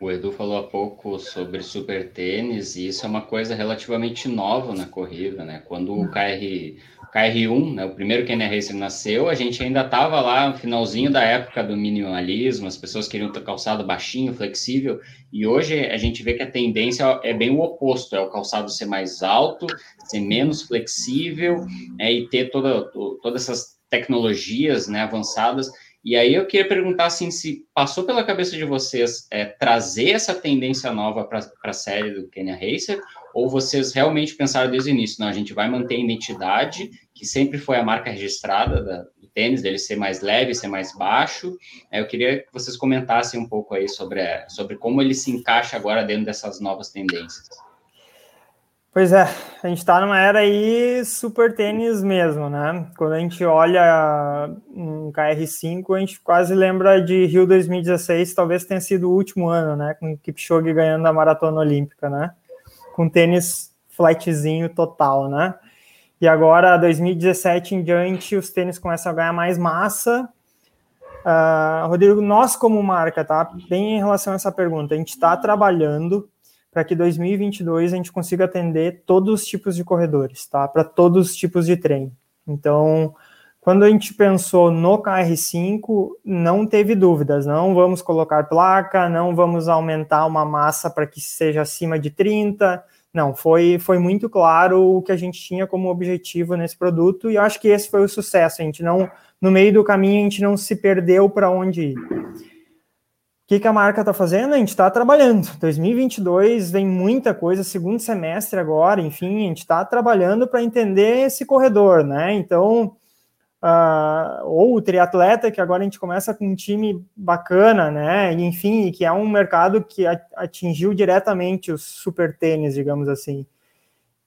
O Edu falou há pouco sobre super tênis, e isso é uma coisa relativamente nova na corrida, né? Quando o KR, KR1, né, o primeiro Kenny Racer nasceu, a gente ainda estava lá no finalzinho da época do minimalismo, as pessoas queriam ter calçado baixinho, flexível, e hoje a gente vê que a tendência é bem o oposto, é o calçado ser mais alto, ser menos flexível, é, e ter toda, todas essas tecnologias né, avançadas e aí eu queria perguntar assim, se passou pela cabeça de vocês é, trazer essa tendência nova para a série do Kenya Racer, ou vocês realmente pensaram desde o início, não, a gente vai manter a identidade, que sempre foi a marca registrada da, do tênis, dele ser mais leve, ser mais baixo. É, eu queria que vocês comentassem um pouco aí sobre, sobre como ele se encaixa agora dentro dessas novas tendências. Pois é, a gente está numa era aí super tênis mesmo, né? Quando a gente olha um KR5, a gente quase lembra de Rio 2016, talvez tenha sido o último ano, né? Com o Kipchoge ganhando a maratona olímpica, né? Com tênis flatzinho total, né? E agora, 2017 em diante, os tênis começam a ganhar mais massa. Uh, Rodrigo, nós como marca, tá? Bem em relação a essa pergunta, a gente está trabalhando para que 2022 a gente consiga atender todos os tipos de corredores, tá? Para todos os tipos de trem. Então, quando a gente pensou no KR5, não teve dúvidas, não vamos colocar placa, não vamos aumentar uma massa para que seja acima de 30. Não, foi, foi muito claro o que a gente tinha como objetivo nesse produto e eu acho que esse foi o sucesso. A gente não, no meio do caminho, a gente não se perdeu para onde ir que, que a marca está fazendo? A gente está trabalhando. 2022 vem muita coisa, segundo semestre agora, enfim, a gente está trabalhando para entender esse corredor, né? Então, uh, ou o triatleta, que agora a gente começa com um time bacana, né? E, enfim, que é um mercado que atingiu diretamente os super tênis, digamos assim.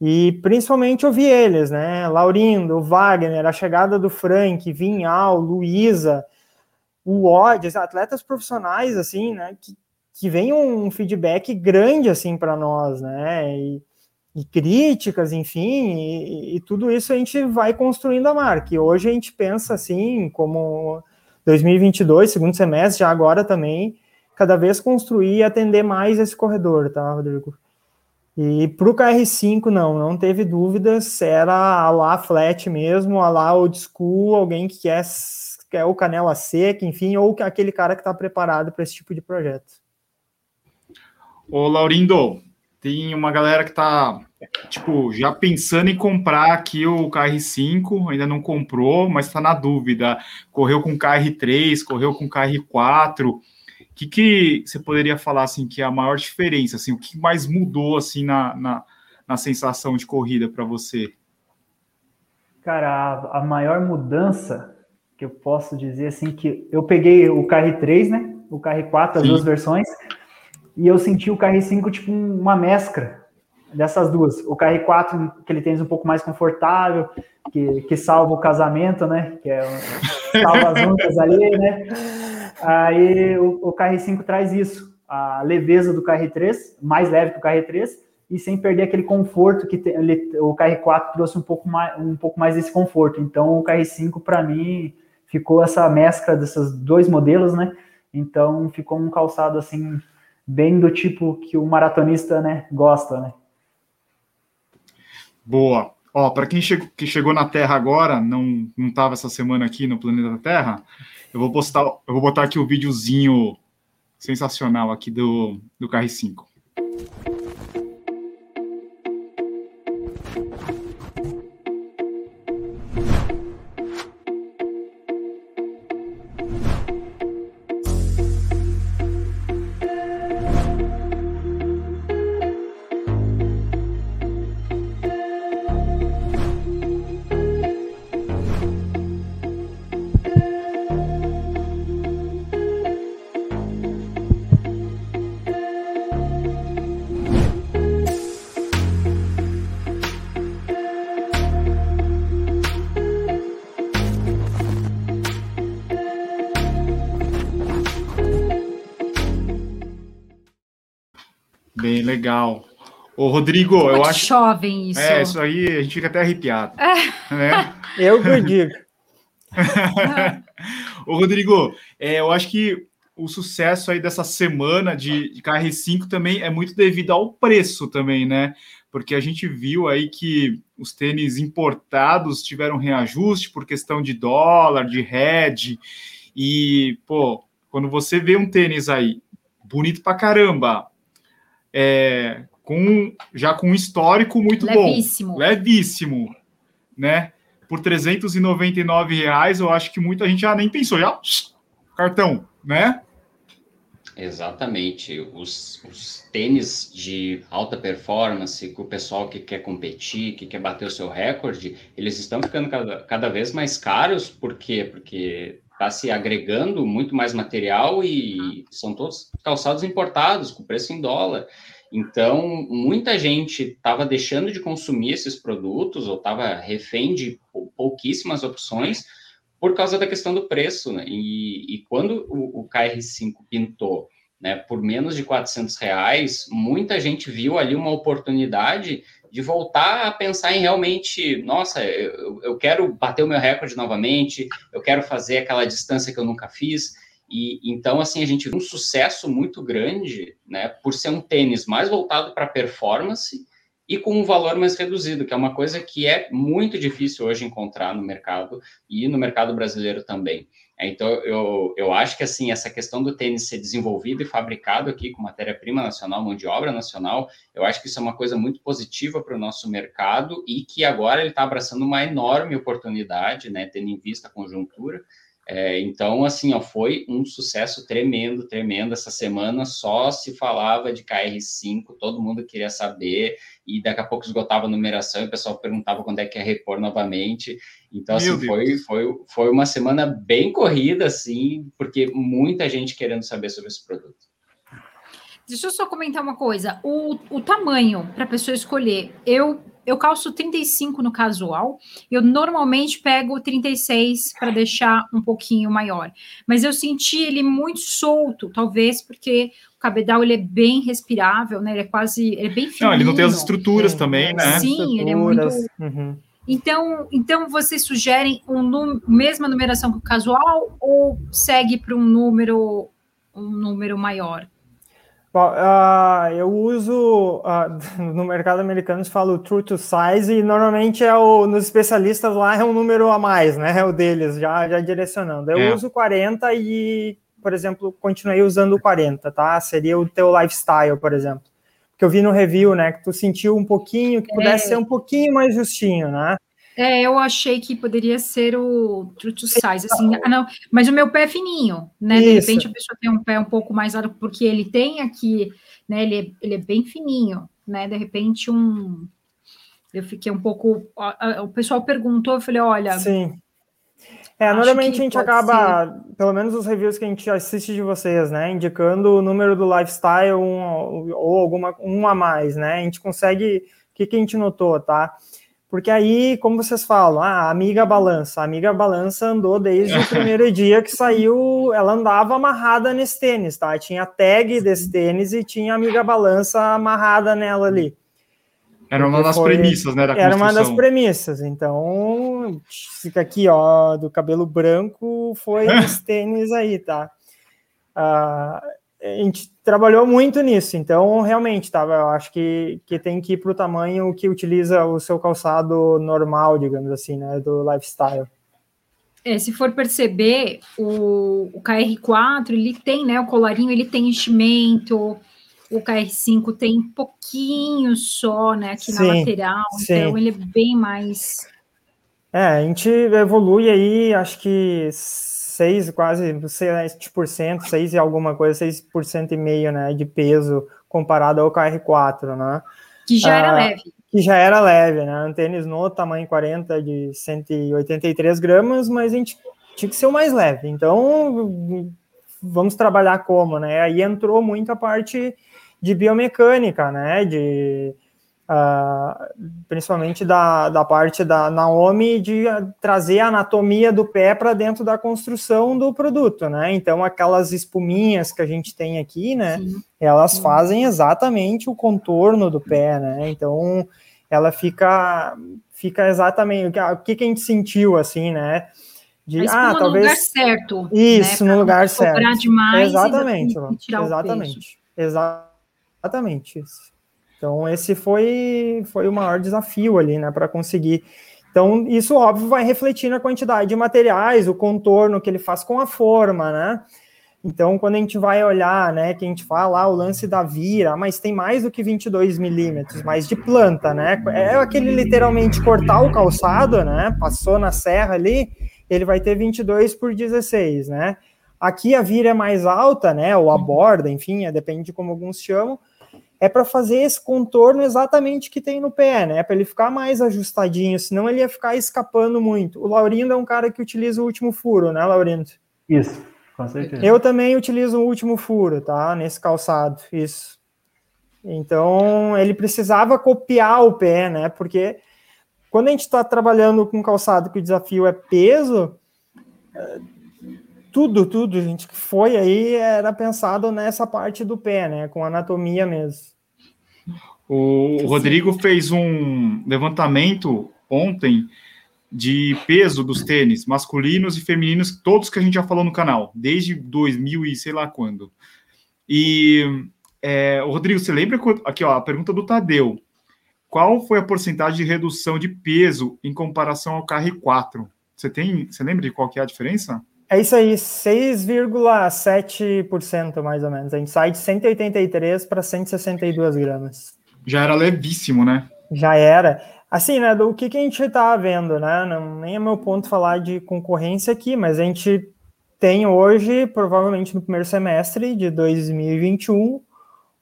E principalmente ouvir eles, né? Laurindo, Wagner, a chegada do Frank, Vinhal, Luísa o Odds, atletas profissionais, assim, né, que, que vem um feedback grande, assim, para nós, né, e, e críticas, enfim, e, e, tudo isso a gente vai construindo a marca. E hoje a gente pensa, assim, como 2022, segundo semestre, já agora também, cada vez construir e atender mais esse corredor, tá, Rodrigo? E para o KR5, não, não teve dúvidas, era a lá flat mesmo, a lá old school, alguém que quer que é o canela seca, enfim, ou aquele cara que está preparado para esse tipo de projeto. Ô, Laurindo, tem uma galera que está tipo, já pensando em comprar aqui o KR5, ainda não comprou, mas está na dúvida. Correu com KR3, correu com KR4. O que, que você poderia falar assim que é a maior diferença? Assim, o que mais mudou assim na, na, na sensação de corrida para você? Cara, a, a maior mudança que eu posso dizer assim que eu peguei o KR3, né? O KR4, as Sim. duas versões, e eu senti o KR5 tipo uma mescla dessas duas. O KR4, que ele tem um pouco mais confortável, que, que salva o casamento, né? Que é salva as ondas ali, né? Aí o, o KR5 traz isso, a leveza do KR3, mais leve que o KR3, e sem perder aquele conforto que tem, ele, o KR4 trouxe um pouco mais, um pouco mais desse conforto. Então o KR5 para mim ficou essa mescla desses dois modelos, né? Então ficou um calçado assim bem do tipo que o maratonista, né, gosta, né? Boa. Ó, para quem chegou, que chegou na Terra agora, não não estava essa semana aqui no planeta Terra, eu vou postar, eu vou botar aqui o videozinho sensacional aqui do do KR5. Ô, Rodrigo, Muito eu acho. Jovem isso. É, isso aí a gente fica até arrepiado. É. Né? Eu que digo. Ô, Rodrigo, é, eu acho que o sucesso aí dessa semana de, de KR5 também é muito devido ao preço também, né? Porque a gente viu aí que os tênis importados tiveram reajuste por questão de dólar, de hedge, e, pô, quando você vê um tênis aí bonito pra caramba, é, com já com um histórico muito levíssimo. bom, levíssimo, né? Por 399 reais, eu acho que muita gente já nem pensou, já cartão, né? Exatamente. Os, os, tênis de alta performance, com o pessoal que quer competir, que quer bater o seu recorde, eles estão ficando cada, cada vez mais caros, por quê? Porque está se agregando muito mais material e são todos calçados importados, com preço em dólar. Então, muita gente estava deixando de consumir esses produtos ou estava refém de pouquíssimas opções por causa da questão do preço. Né? E, e quando o, o, KR5 pintou né, por menos de 400 reais, muita gente viu ali uma oportunidade de voltar a pensar em realmente, nossa, eu, eu quero bater o meu recorde novamente, eu quero fazer aquela distância que eu nunca fiz. E então, assim, a gente viu um sucesso muito grande, né, por ser um tênis mais voltado para performance e com um valor mais reduzido, que é uma coisa que é muito difícil hoje encontrar no mercado e no mercado brasileiro também. É, então, eu, eu acho que, assim, essa questão do tênis ser desenvolvido e fabricado aqui com matéria-prima nacional, mão de obra nacional, eu acho que isso é uma coisa muito positiva para o nosso mercado e que agora ele está abraçando uma enorme oportunidade, né, tendo em vista a conjuntura, é, então, assim, ó, foi um sucesso tremendo, tremendo. Essa semana só se falava de KR5, todo mundo queria saber, e daqui a pouco esgotava a numeração e o pessoal perguntava quando é que ia repor novamente. Então, assim, foi, foi, foi uma semana bem corrida, assim, porque muita gente querendo saber sobre esse produto. Deixa eu só comentar uma coisa. O, o tamanho para a pessoa escolher. Eu eu calço 35 no casual, eu normalmente pego 36 para deixar um pouquinho maior. Mas eu senti ele muito solto, talvez porque o cabedal ele é bem respirável, né? Ele é quase, ele é bem fino. Não, ele não tem as estruturas é, também, né? Sim, ele é muito uhum. Então, então vocês sugerem um num, mesma numeração que o casual ou segue para um número um número maior? Uh, eu uso uh, no mercado americano se fala o true to size e normalmente é o nos especialistas lá é um número a mais, né? É o deles, já, já direcionando. Eu é. uso 40 e, por exemplo, continuei usando o 40, tá? Seria o teu lifestyle, por exemplo. Que eu vi no review, né? Que tu sentiu um pouquinho, que pudesse é. ser um pouquinho mais justinho, né? É, eu achei que poderia ser o true to size, assim, ah, não, mas o meu pé é fininho, né? Isso. De repente a pessoa tem um pé um pouco mais largo, porque ele tem aqui, né? Ele é, ele é bem fininho, né? De repente, um. Eu fiquei um pouco. O pessoal perguntou, eu falei, olha. Sim. É, normalmente a gente acaba, ser... pelo menos os reviews que a gente assiste de vocês, né? Indicando o número do lifestyle um, ou alguma um a mais, né? A gente consegue. O que, que a gente notou, tá? Porque aí, como vocês falam, ah, a amiga balança. A amiga balança andou desde o primeiro dia que saiu, ela andava amarrada nesse tênis, tá? Tinha tag desse tênis e tinha a amiga balança amarrada nela ali. Era uma das foi, premissas, né? Da era uma das premissas. Então, fica aqui, ó, do cabelo branco foi esse tênis aí, tá? Uh, a gente trabalhou muito nisso, então realmente, tá, eu acho que, que tem que ir para o tamanho que utiliza o seu calçado normal, digamos assim, né, do lifestyle. É, se for perceber, o, o KR4, ele tem, né, o colarinho, ele tem enchimento, o KR5 tem pouquinho só, né, aqui sim, na lateral, sim. então ele é bem mais... É, a gente evolui aí, acho que 6, quase 7%, 6 e alguma coisa, 6% e meio, né, de peso comparado ao KR4, né? Que já era ah, leve. Que já era leve, né? Um tênis no tamanho 40 de 183 gramas, mas a gente tinha que ser o mais leve. Então, vamos trabalhar como, né? Aí entrou muito a parte de biomecânica, né? De Uh, principalmente da, da parte da Naomi, de trazer a anatomia do pé para dentro da construção do produto, né? Então, aquelas espuminhas que a gente tem aqui, né? Sim. Elas Sim. fazem exatamente o contorno do pé, né? Então, ela fica, fica exatamente o que, que a gente sentiu, assim, né? De, ah, talvez... no lugar certo. Isso, né? no lugar certo. Demais exatamente, exatamente. Exatamente isso. Então, esse foi, foi o maior desafio ali, né, para conseguir. Então, isso, óbvio, vai refletir na quantidade de materiais, o contorno que ele faz com a forma, né? Então, quando a gente vai olhar, né, que a gente fala ah, o lance da vira, mas tem mais do que 22 milímetros, mais de planta, né? É aquele literalmente cortar o calçado, né? Passou na serra ali, ele vai ter 22 por 16, né? Aqui a vira é mais alta, né? Ou a borda, enfim, é, depende de como alguns chamam. É para fazer esse contorno exatamente que tem no pé, né? Para ele ficar mais ajustadinho, senão ele ia ficar escapando muito. O Laurindo é um cara que utiliza o último furo, né, Laurindo? Isso. Com certeza. Eu também utilizo o último furo, tá? Nesse calçado, isso. Então, ele precisava copiar o pé, né? Porque quando a gente está trabalhando com calçado que o desafio é peso, é, tudo, tudo, gente, que foi aí era pensado nessa parte do pé, né? Com anatomia mesmo. O Rodrigo fez um levantamento ontem de peso dos tênis masculinos e femininos, todos que a gente já falou no canal, desde 2000 e sei lá quando. E, é, Rodrigo, você lembra? Aqui, ó, a pergunta do Tadeu. Qual foi a porcentagem de redução de peso em comparação ao KR4? Você tem, você lembra de qual que é a diferença? É isso aí, 6,7% mais ou menos. A gente sai de 183 para 162 gramas. Já era levíssimo, né? Já era. Assim, né, do que, que a gente está vendo, né? Não, nem é meu ponto falar de concorrência aqui, mas a gente tem hoje, provavelmente no primeiro semestre de 2021,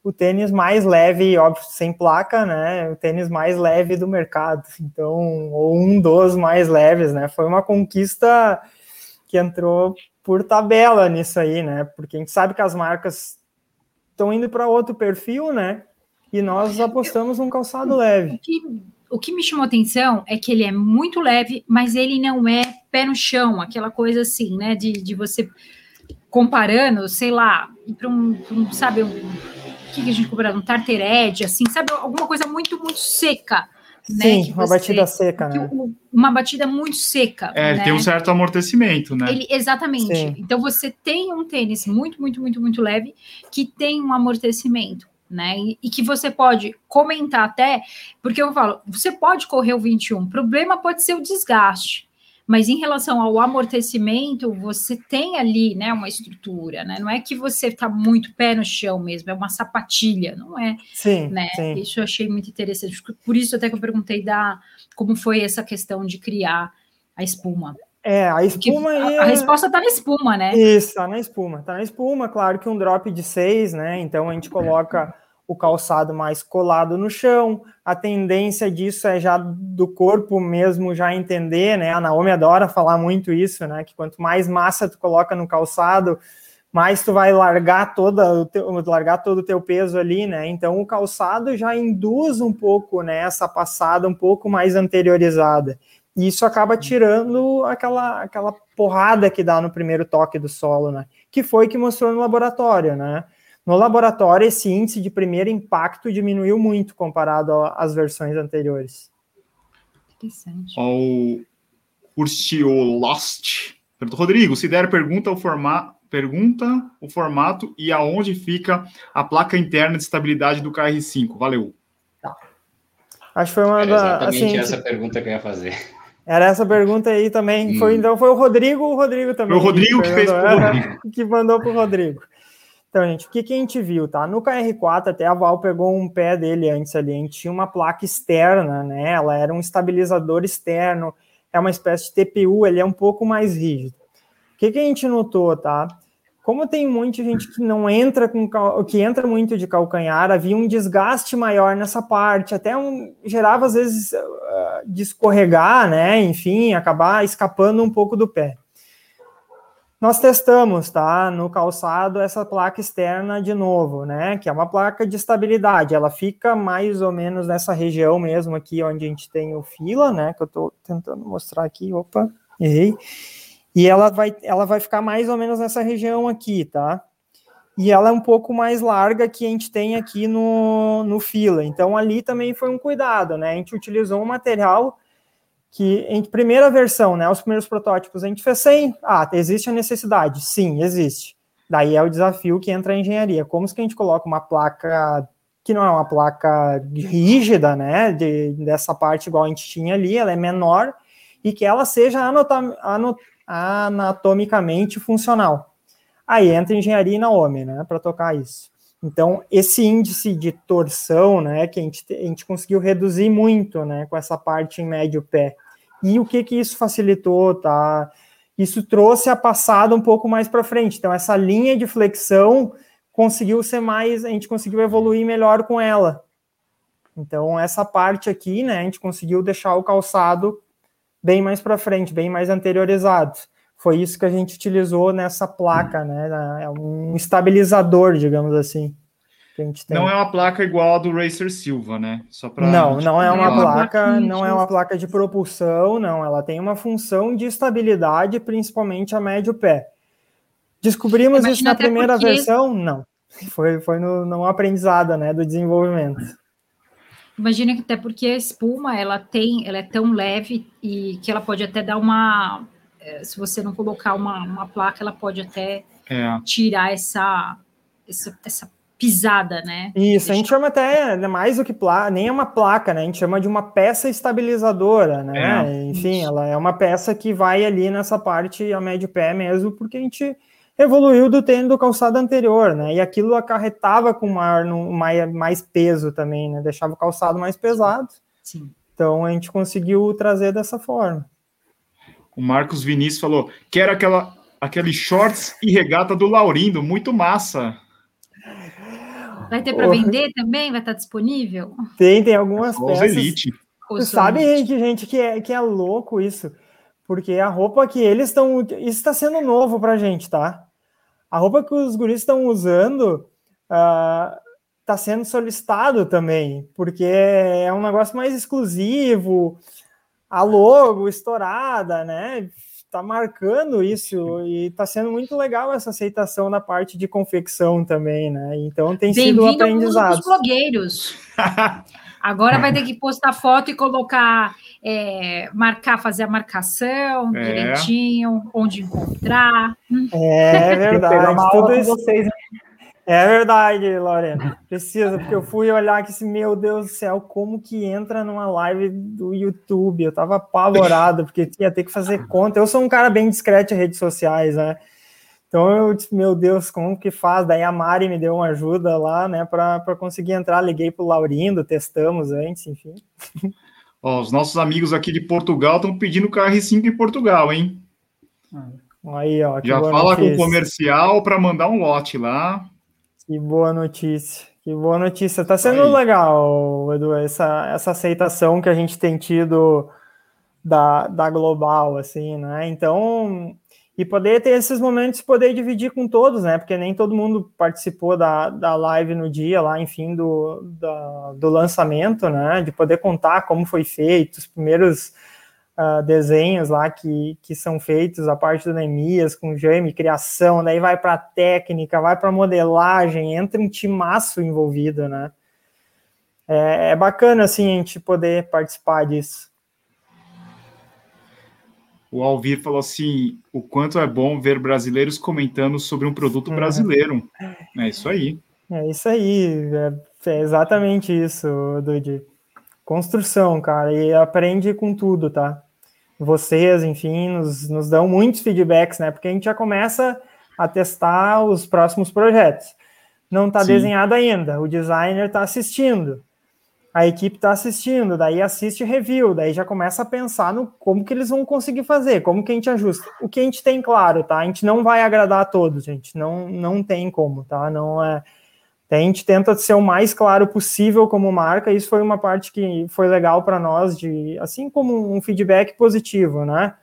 o tênis mais leve, óbvio, sem placa, né? O tênis mais leve do mercado. Então, ou um dos mais leves, né? Foi uma conquista que entrou por tabela nisso aí, né? Porque a gente sabe que as marcas estão indo para outro perfil, né? E nós apostamos num calçado leve o que me chamou atenção é que ele é muito leve, mas ele não é pé no chão, aquela coisa assim, né? De, de você comparando, sei lá, para um, um, sabe, um, o que, que a gente compara? Um tartered, assim, sabe? Alguma coisa muito, muito seca. Né, Sim, uma você, batida seca, né? Uma batida muito seca. É, né? tem um certo amortecimento, né? Ele, exatamente. Sim. Então você tem um tênis muito, muito, muito, muito leve que tem um amortecimento né? E, e, que você pode comentar até, porque eu falo, você pode correr o 21, o problema pode ser o desgaste, mas em relação ao amortecimento, você tem ali, né, uma estrutura, né? Não é que você está muito pé no chão mesmo, é uma sapatilha, não é? Sim, né? Sim. Isso eu achei muito interessante. Por isso até que eu perguntei da como foi essa questão de criar a espuma. É, a espuma. A, a, resposta está na espuma, né? Isso, está na espuma. Está na espuma, claro que um drop de 6, né? Então a gente coloca o calçado mais colado no chão. A tendência disso é já do corpo mesmo já entender, né? A Naomi adora falar muito isso, né? Que quanto mais massa tu coloca no calçado, mais tu vai largar toda teu, largar todo o teu peso ali, né? Então o calçado já induz um pouco né, essa passada um pouco mais anteriorizada. E isso acaba tirando aquela, aquela porrada que dá no primeiro toque do solo, né? Que foi que mostrou no laboratório, né? No laboratório, esse índice de primeiro impacto diminuiu muito comparado às versões anteriores. Interessante. O Lost. Rodrigo, se der, pergunta o, forma, pergunta o formato e aonde fica a placa interna de estabilidade do KR5. Valeu. Tá. Acho que foi uma da. Exatamente assim, essa pergunta que eu ia fazer. Era essa pergunta aí também. Hum. Foi, então foi o Rodrigo, o Rodrigo também. Foi o Rodrigo que, que fez pro Rodrigo. Que mandou para o Rodrigo. Então, gente, o que, que a gente viu, tá? No KR4, até a Val pegou um pé dele antes ali, a gente tinha uma placa externa, né? Ela era um estabilizador externo, é uma espécie de TPU, ele é um pouco mais rígido. O que, que a gente notou, tá? Como tem muita gente que não entra com que entra muito de calcanhar, havia um desgaste maior nessa parte, até um, gerava às vezes uh, escorregar, né? Enfim, acabar escapando um pouco do pé. Nós testamos, tá, no calçado essa placa externa de novo, né, que é uma placa de estabilidade, ela fica mais ou menos nessa região mesmo aqui onde a gente tem o fila, né, que eu estou tentando mostrar aqui, opa, errei, e ela vai, ela vai ficar mais ou menos nessa região aqui, tá, e ela é um pouco mais larga que a gente tem aqui no, no fila, então ali também foi um cuidado, né, a gente utilizou um material que em primeira versão, né, os primeiros protótipos, a gente fez sem, ah, existe a necessidade? Sim, existe. Daí é o desafio que entra a engenharia. Como que a gente coloca uma placa que não é uma placa rígida, né, de, dessa parte igual a gente tinha ali, ela é menor, e que ela seja anatomicamente funcional. Aí entra engenharia e Naomi, né, para tocar isso. Então, esse índice de torção, né, que a gente, a gente conseguiu reduzir muito, né, com essa parte em médio pé. E o que que isso facilitou, tá? Isso trouxe a passada um pouco mais para frente. Então, essa linha de flexão conseguiu ser mais, a gente conseguiu evoluir melhor com ela. Então, essa parte aqui, né, a gente conseguiu deixar o calçado bem mais para frente, bem mais anteriorizado. Foi isso que a gente utilizou nessa placa, né? É um estabilizador, digamos assim. Não é uma placa igual a do Racer Silva, né? Só para Não, não é uma placa, não é uma placa de propulsão, não. Ela tem uma função de estabilidade, principalmente a médio pé. Descobrimos Imagina isso na primeira porque... versão? Não. Foi, foi no, no aprendizado, né, do desenvolvimento. Imagina que até porque a espuma, ela tem, ela é tão leve e que ela pode até dar uma, se você não colocar uma, uma placa, ela pode até é. tirar essa, essa, essa pisada, né? Isso, Deixa... a gente chama até né, mais do que placa, nem é uma placa, né? A gente chama de uma peça estabilizadora, né? É, Enfim, isso. ela é uma peça que vai ali nessa parte a médio pé mesmo, porque a gente evoluiu do tênis do calçado anterior, né? E aquilo acarretava com maior, mais, mais peso também, né? Deixava o calçado mais pesado. Sim. Então a gente conseguiu trazer dessa forma. O Marcos Vinícius falou: quero aquela, aquele shorts e regata do Laurindo, muito massa. Vai ter para vender também? Vai estar disponível? Tem, tem algumas é peças. Elite. Você sabe, gente, gente, que é, que é louco isso. Porque a roupa que eles estão. Isso está sendo novo para gente, tá? A roupa que os guris estão usando está ah, uh, sendo solicitado também, porque é um negócio mais exclusivo, a logo estourada, né? Está marcando isso e está sendo muito legal essa aceitação na parte de confecção também, né? Então tem sido um aprendizado. Os blogueiros. Agora vai ter que postar foto e colocar, é, marcar, fazer a marcação é. direitinho, onde encontrar. É verdade. Tudo isso. Vocês, É verdade, Lorena. Precisa, porque eu fui olhar que, meu Deus do céu, como que entra numa live do YouTube? Eu tava apavorado, porque ia ter que fazer conta. Eu sou um cara bem discreto em redes sociais, né? Então eu disse, meu Deus, como que faz? Daí a Mari me deu uma ajuda lá, né, para conseguir entrar. Liguei para o Laurindo, testamos antes, enfim. Ó, os nossos amigos aqui de Portugal estão pedindo KR5 em Portugal, hein? Aí, ó. Já fala com o comercial para mandar um lote lá. Que boa notícia. Que boa notícia. Tá sendo Aí. legal, Edu, essa, essa aceitação que a gente tem tido da, da Global, assim, né? Então, e poder ter esses momentos, poder dividir com todos, né? Porque nem todo mundo participou da, da live no dia lá, enfim, do, da, do lançamento, né? De poder contar como foi feito, os primeiros uh, desenhos lá que, que são feitos, a parte do Nemias, com Jaime, criação, daí vai para técnica, vai para modelagem, entra um timaço envolvido, né? É, é bacana, assim, a gente poder participar disso o Alvir falou assim: o quanto é bom ver brasileiros comentando sobre um produto uhum. brasileiro. É isso aí. É isso aí, é, é exatamente isso, Dude. Construção, cara, e aprende com tudo, tá? Vocês, enfim, nos, nos dão muitos feedbacks, né? Porque a gente já começa a testar os próximos projetos. Não está desenhado ainda, o designer está assistindo a equipe está assistindo, daí assiste review, daí já começa a pensar no como que eles vão conseguir fazer, como que a gente ajusta. O que a gente tem claro, tá? A gente não vai agradar a todos, gente, não, não tem como, tá? Não é. A gente tenta ser o mais claro possível como marca, isso foi uma parte que foi legal para nós, de assim como um feedback positivo, né?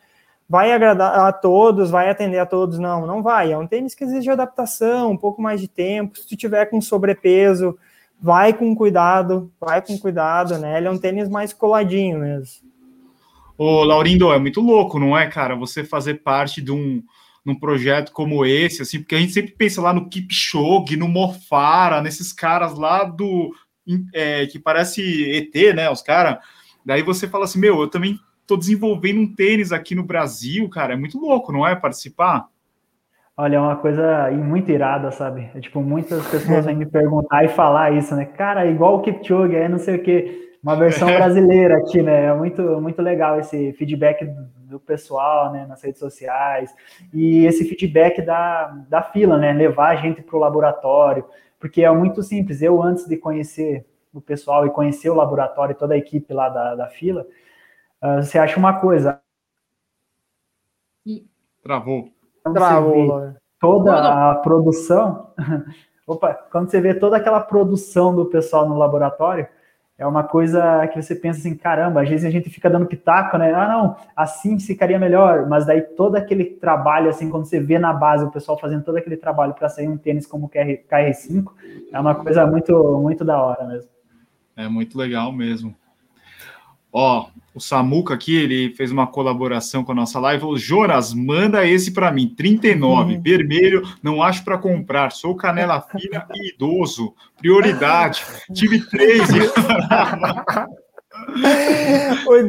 Vai agradar a todos, vai atender a todos? Não, não vai. É um tênis que exige adaptação, um pouco mais de tempo. Se tu tiver com sobrepeso, vai com cuidado, vai com cuidado, né? Ele é um tênis mais coladinho mesmo. Ô, Laurindo, é muito louco, não é, cara? Você fazer parte de um, num projeto como esse, assim, porque a gente sempre pensa lá no Kipchoge, no Mofara, nesses caras lá do é, que parece ET, né? Os caras. Daí você fala assim, meu, eu também tô desenvolvendo um tênis aqui no Brasil, cara. É muito louco, não é? Participar. Olha, é uma coisa muito irada, sabe? É, tipo, muitas pessoas vêm me perguntar e falar isso, né? Cara, igual o Kipchoge, é não sei o quê. Uma versão brasileira aqui, né? É muito, muito legal esse feedback do pessoal, né? Nas redes sociais. E esse feedback da, da fila, né? Levar a gente para o laboratório. Porque é muito simples. Eu, antes de conhecer o pessoal e conhecer o laboratório e toda a equipe lá da, da fila, uh, você acha uma coisa. Travou. Travou. Toda a produção. Opa, quando você vê toda aquela produção do pessoal no laboratório, é uma coisa que você pensa assim, caramba, às vezes a gente fica dando pitaco, né? Ah, não, assim ficaria melhor, mas daí todo aquele trabalho, assim, quando você vê na base o pessoal fazendo todo aquele trabalho para sair um tênis como o KR5, é uma coisa muito, muito da hora mesmo. É muito legal mesmo. Ó, o Samuca aqui, ele fez uma colaboração com a nossa live. Falou, Jonas, manda esse para mim, 39, uhum. vermelho, não acho para comprar. Sou canela fina e idoso. Prioridade. Tive três. Oi,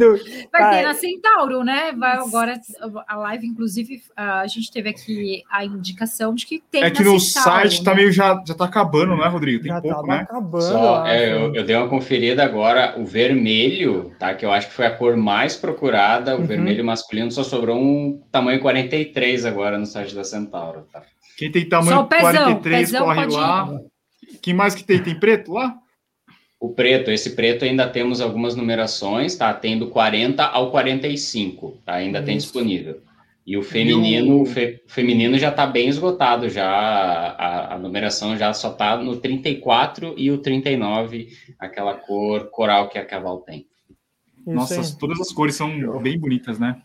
Vai ter na Centauro, né? Vai agora a live, inclusive, a gente teve aqui a indicação de que tem. É que no Centauro, site tá né? meio já, já tá acabando, não é, Rodrigo? Tem já pouco, né? Acabando, Só, é, eu, eu, dei uma conferida agora, o vermelho, tá? Que eu acho que foi a cor mais procurada, o uhum. vermelho masculino, só sobrou um tamanho 43 agora no site da Centauro, tá? Quem tem tamanho pezão, 43 pezão corre lá. Ir. Quem mais que tem? Tem preto lá? O preto, esse preto ainda temos algumas numerações, tá? Tendo 40 ao 45, tá? Ainda Isso. tem disponível. E o feminino, o fe, feminino já está bem esgotado, já a, a, numeração já só está no 34 e o 39, aquela cor coral que a Caval tem. Nossa, todas as cores são bem bonitas, né?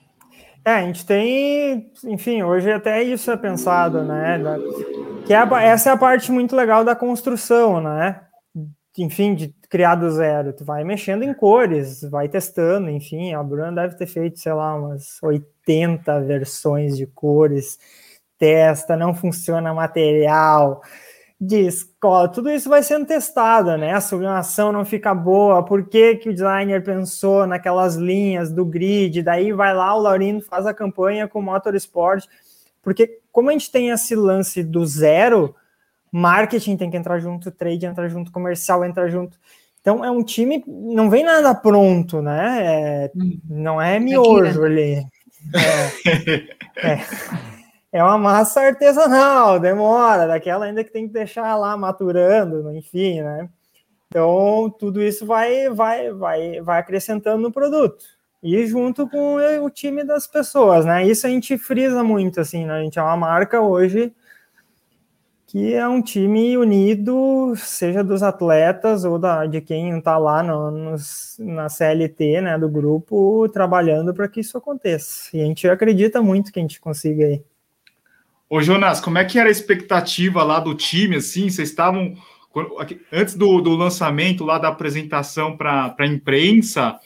É, a gente tem, enfim, hoje até isso é pensado, né? Que é a, essa é a parte muito legal da construção, né? enfim, de criar do zero. Tu vai mexendo em cores, vai testando, enfim. A Bruna deve ter feito, sei lá, umas 80 versões de cores. Testa, não funciona material de escola, tudo isso vai sendo testado, né? A sublimação não fica boa, por que, que o designer pensou naquelas linhas do grid, daí vai lá, o Laurino faz a campanha com o Motorsport, porque como a gente tem esse lance do zero, marketing tem que entrar junto, trade entra junto, comercial entra junto. Então é um time, não vem nada pronto, né? É, não é miojo ali. É, é, é, uma massa artesanal, demora, daquela ainda que tem que deixar lá maturando, enfim, né? Então tudo isso vai, vai, vai, vai acrescentando no produto e junto com o time das pessoas, né? Isso a gente frisa muito, assim, né? A gente é uma marca hoje que é um time unido, seja dos atletas ou da, de quem está lá no, no, na CLT, né, do grupo, trabalhando para que isso aconteça. E a gente acredita muito que a gente consiga aí. Ô Jonas, como é que era a expectativa lá do time, assim, vocês estavam, antes do, do lançamento lá da apresentação para a imprensa,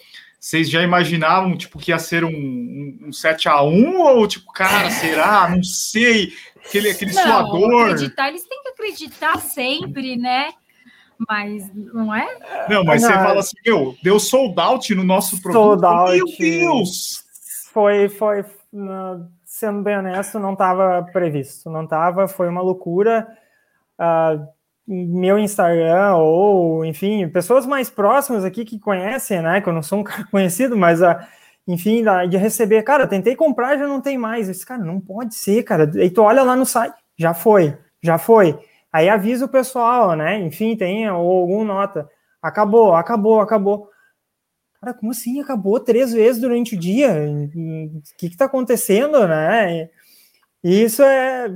vocês já imaginavam, tipo, que ia ser um, um, um 7 a 1 ou, tipo, cara, será? Não sei aquele, aquele não, suador. Acreditar, eles têm que acreditar sempre, né? Mas não é? Não, mas não. você fala assim, meu, deu sold out no nosso produto. Sold out. Meu Deus! Foi, foi, sendo bem honesto, não estava previsto, não estava, foi uma loucura. Uh, meu Instagram, ou enfim, pessoas mais próximas aqui que conhecem, né? Que eu não sou um cara conhecido, mas uh, enfim, de receber, cara, tentei comprar, já não tem mais. Esse cara, não pode ser, cara. Aí tu olha lá no site, já foi, já foi. Aí avisa o pessoal, né? Enfim, tem ou alguma nota. Acabou, acabou, acabou. Cara, como assim? Acabou três vezes durante o dia? O que que tá acontecendo, né? E isso é,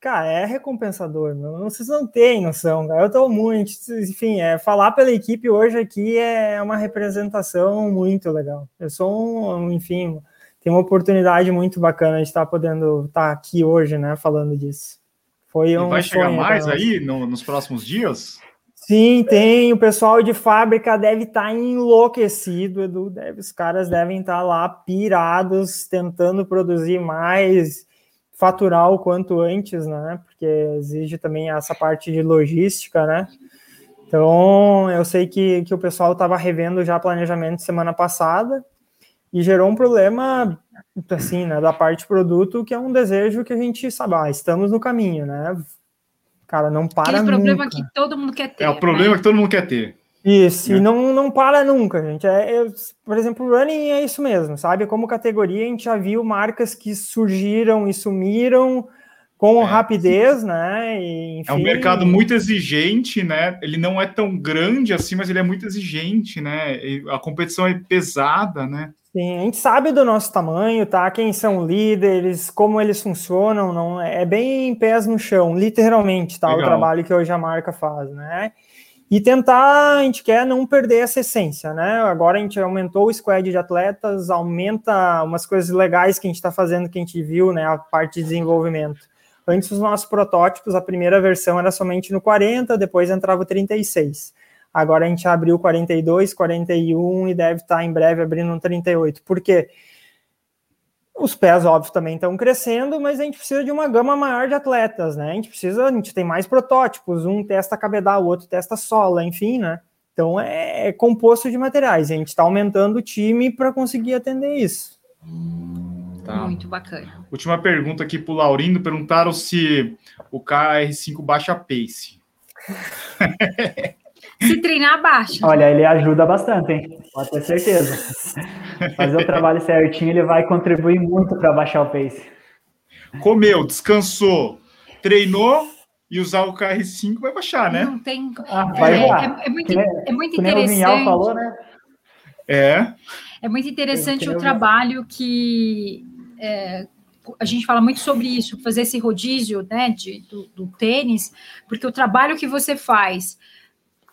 cara, é recompensador, meu. Vocês não têm noção, cara. Eu tô muito, enfim, é, falar pela equipe hoje aqui é uma representação muito legal. Eu sou um, enfim, tem uma oportunidade muito bacana de estar podendo estar aqui hoje, né, falando disso. Foi um e vai chegar mais aí no, nos próximos dias? Sim, tem. O pessoal de fábrica deve estar enlouquecido, Edu. Deve, os caras devem estar lá pirados, tentando produzir mais faturar o quanto antes, né? Porque exige também essa parte de logística, né? Então, eu sei que, que o pessoal estava revendo já planejamento semana passada. e gerou um problema assim, né, da parte produto, que é um desejo que a gente sabe, ah, estamos no caminho, né? Cara, não para Aquele problema nunca. que todo mundo quer ter. É o problema né? que todo mundo quer ter. Isso, é. e não, não para nunca, gente. É, é, por exemplo, o running é isso mesmo, sabe? Como categoria, a gente já viu marcas que surgiram e sumiram com é. rapidez, né? E, enfim... É um mercado muito exigente, né? Ele não é tão grande assim, mas ele é muito exigente, né? A competição é pesada, né? Sim, a gente sabe do nosso tamanho, tá? Quem são líderes, como eles funcionam, não é, é bem pés no chão, literalmente, tá? Legal. O trabalho que hoje a marca faz, né? E tentar, a gente quer não perder essa essência, né? Agora a gente aumentou o squad de atletas, aumenta umas coisas legais que a gente está fazendo, que a gente viu, né? A parte de desenvolvimento. Antes, os nossos protótipos, a primeira versão era somente no 40, depois entrava o 36. Agora a gente abriu 42, 41 e deve estar em breve abrindo um 38. Por quê? Os pés, óbvio, também estão crescendo, mas a gente precisa de uma gama maior de atletas, né? A gente precisa, a gente tem mais protótipos, um testa cabedal, o outro testa sola, enfim, né? Então é, é composto de materiais. A gente está aumentando o time para conseguir atender isso. Tá. Muito bacana. Última pergunta aqui para o Laurindo. Perguntaram se o KR5 baixa pace. Se treinar, baixa. Olha, ele ajuda bastante, hein? Pode ter certeza. Fazer o trabalho certinho, ele vai contribuir muito para baixar o pace. Comeu, descansou, treinou e usar o KR5 vai baixar, né? Não tem. Ah, vai é, é, é, muito, é muito interessante. falou, né? É. É muito interessante o trabalho que é, a gente fala muito sobre isso, fazer esse rodízio né, de, do, do tênis, porque o trabalho que você faz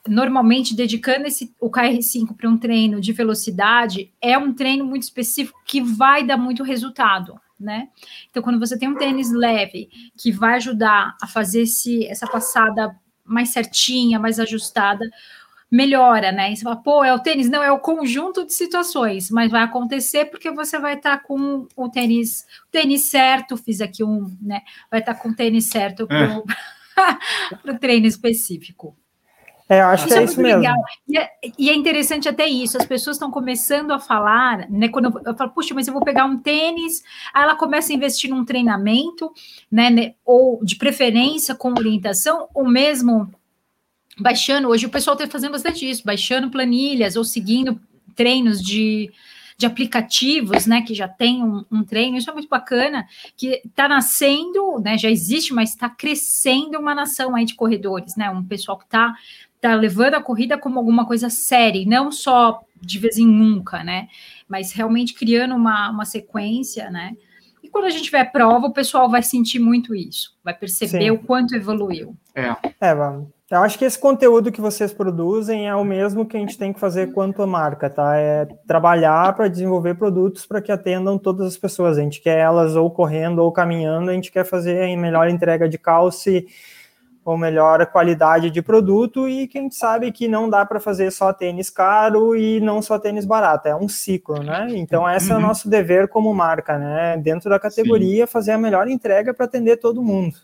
normalmente dedicando esse, o KR5 para um treino de velocidade, é um treino muito específico que vai dar muito resultado, né? Então, quando você tem um tênis leve que vai ajudar a fazer esse, essa passada mais certinha, mais ajustada, melhora, né? E você fala, pô, é o tênis? Não, é o conjunto de situações, mas vai acontecer porque você vai estar tá com o tênis, o tênis certo, fiz aqui um, né? Vai estar tá com o tênis certo para o é. treino específico. É, acho isso que é, é isso mesmo. Legal. E é, e é, interessante até isso, as pessoas estão começando a falar, né? Quando eu, eu, falo, puxa, mas eu vou pegar um tênis, aí ela começa a investir num treinamento, né? né ou de preferência com orientação, ou mesmo baixando. Hoje o pessoal está fazendo bastante isso, baixando planilhas ou seguindo treinos de, de aplicativos, né, que já tem um, um, treino, isso é muito bacana, que está nascendo, né, já existe, mas está crescendo uma nação aí de corredores, né, um pessoal que está tá levando a corrida como alguma coisa séria, não só de vez em nunca, né? Mas realmente criando uma, uma sequência, né? E quando a gente tiver prova, o pessoal vai sentir muito isso, vai perceber Sim. o quanto evoluiu. É. é. Eu acho que esse conteúdo que vocês produzem é o mesmo que a gente tem que fazer quanto a marca, tá? É trabalhar para desenvolver produtos para que atendam todas as pessoas. A gente quer elas ou correndo ou caminhando, a gente quer fazer a melhor entrega de calce ou melhor qualidade de produto e que a gente sabe que não dá para fazer só tênis caro e não só tênis barato, é um ciclo, né? Então esse uhum. é o uhum. nosso dever como marca, né? Dentro da categoria Sim. fazer a melhor entrega para atender todo mundo.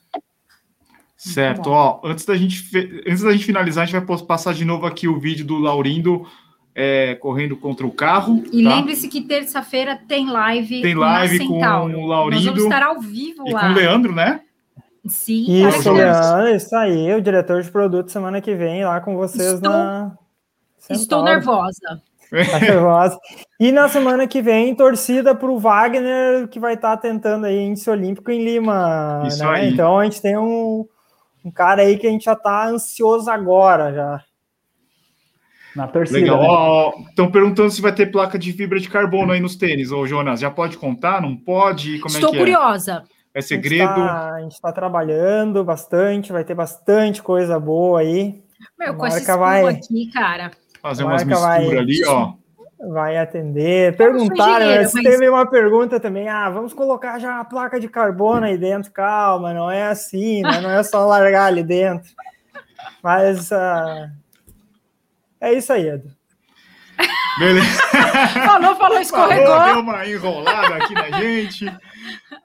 Certo, ó, antes da gente antes da gente finalizar, a gente vai passar de novo aqui o vídeo do Laurindo é, correndo contra o carro. E tá? lembre-se que terça-feira tem live. Tem live com o Laurindo. Nós vamos estar ao vivo e lá. com o Leandro, né? Sim, isso, Leandro, isso aí, o diretor de produto semana que vem lá com vocês estou, na. Estou nervosa. Tá nervosa. E na semana que vem, torcida para o Wagner, que vai estar tá tentando aí índice olímpico em Lima. Isso né? aí. Então a gente tem um, um cara aí que a gente já está ansioso agora já. Na torcida. Legal. Estão né? perguntando se vai ter placa de fibra de carbono aí nos tênis, ô Jonas. Já pode contar? Não pode? Como Estou é que curiosa. É? É segredo. A gente está tá trabalhando bastante, vai ter bastante coisa boa aí. Meu, com esse vai aqui, cara. Fazer umas misturas vai... ali, ó. Vai atender. Perguntaram, mas... teve uma pergunta também. Ah, vamos colocar já a placa de carbono aí dentro. Calma, não é assim, né? não é só largar ali dentro. Mas uh... é isso aí, Edu. Beleza. falou, falou, escorregou. Falou, deu uma enrolada aqui na gente.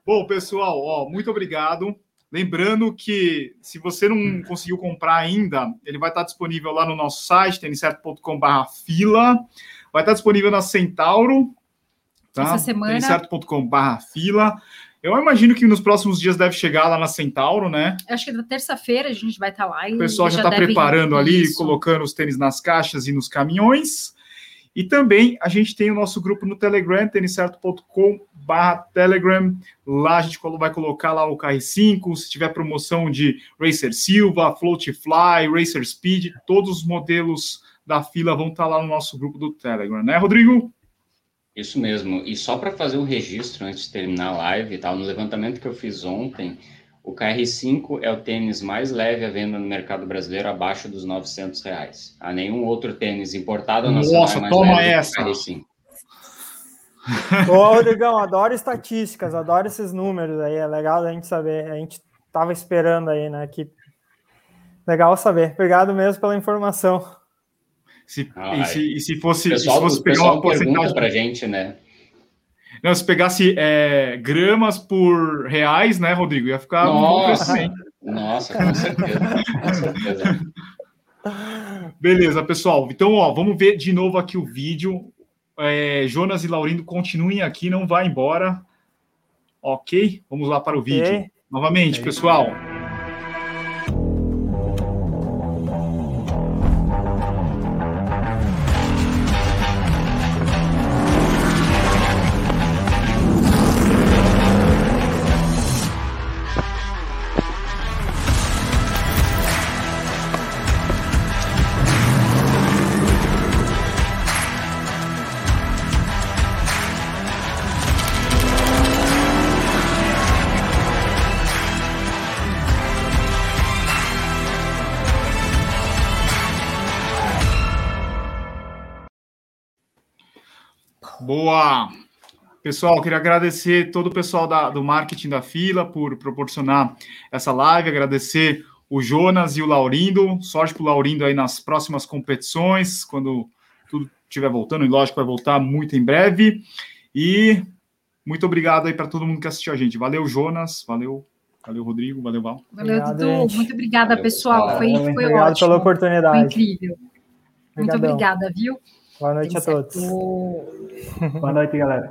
Bom, pessoal, ó, muito obrigado. Lembrando que se você não conseguiu comprar ainda, ele vai estar disponível lá no nosso site, tenicerto.com.br fila. Vai estar disponível na Centauro tá? Essa semana. Têniscerto.com.br fila. Eu imagino que nos próximos dias deve chegar lá na Centauro, né? Acho que na terça-feira a gente vai estar lá. o pessoal já está preparando ali, isso. colocando os tênis nas caixas e nos caminhões. E também a gente tem o nosso grupo no Telegram, têniscerto.com Telegram. Lá a gente vai colocar lá o KR5, se tiver promoção de Racer Silva, Float Fly, Racer Speed, todos os modelos da fila vão estar tá lá no nosso grupo do Telegram, né, Rodrigo? Isso mesmo. E só para fazer um registro antes de terminar a live e tal, no levantamento que eu fiz ontem, o KR5 é o tênis mais leve à venda no mercado brasileiro, abaixo dos 900 reais. Há nenhum outro tênis importado nacional Nossa, é mais toma leve essa. KR5. Ô, Rodrigão, adoro estatísticas, adoro esses números aí, é legal a gente saber. A gente tava esperando aí, né? Que... Legal saber. Obrigado mesmo pela informação. Se, ah, e, se, e, se, fosse, pessoal, se fosse pegar uma porcentagem para gente, né? Não, se pegasse é, gramas por reais, né, Rodrigo? Ia ficar nossa, um Nossa, com certeza. com certeza. Beleza, pessoal. Então, ó, vamos ver de novo aqui o vídeo. É, Jonas e Laurindo continuem aqui, não vá embora. Ok? Vamos lá para o vídeo. Okay. Novamente, pessoal. Boa! Pessoal, queria agradecer todo o pessoal da, do marketing da fila por proporcionar essa live, agradecer o Jonas e o Laurindo. Sorte para o Laurindo aí nas próximas competições, quando tudo estiver voltando, e lógico, vai voltar muito em breve. E muito obrigado aí para todo mundo que assistiu a gente. Valeu, Jonas, valeu, valeu, Rodrigo, valeu, Val. Valeu, Dudu. Muito obrigada, valeu, pessoal. Foi, foi Obrigado ótimo. pela oportunidade. Foi incrível. Obrigadão. Muito obrigada, viu? Boa noite a todos. Boa noite, galera.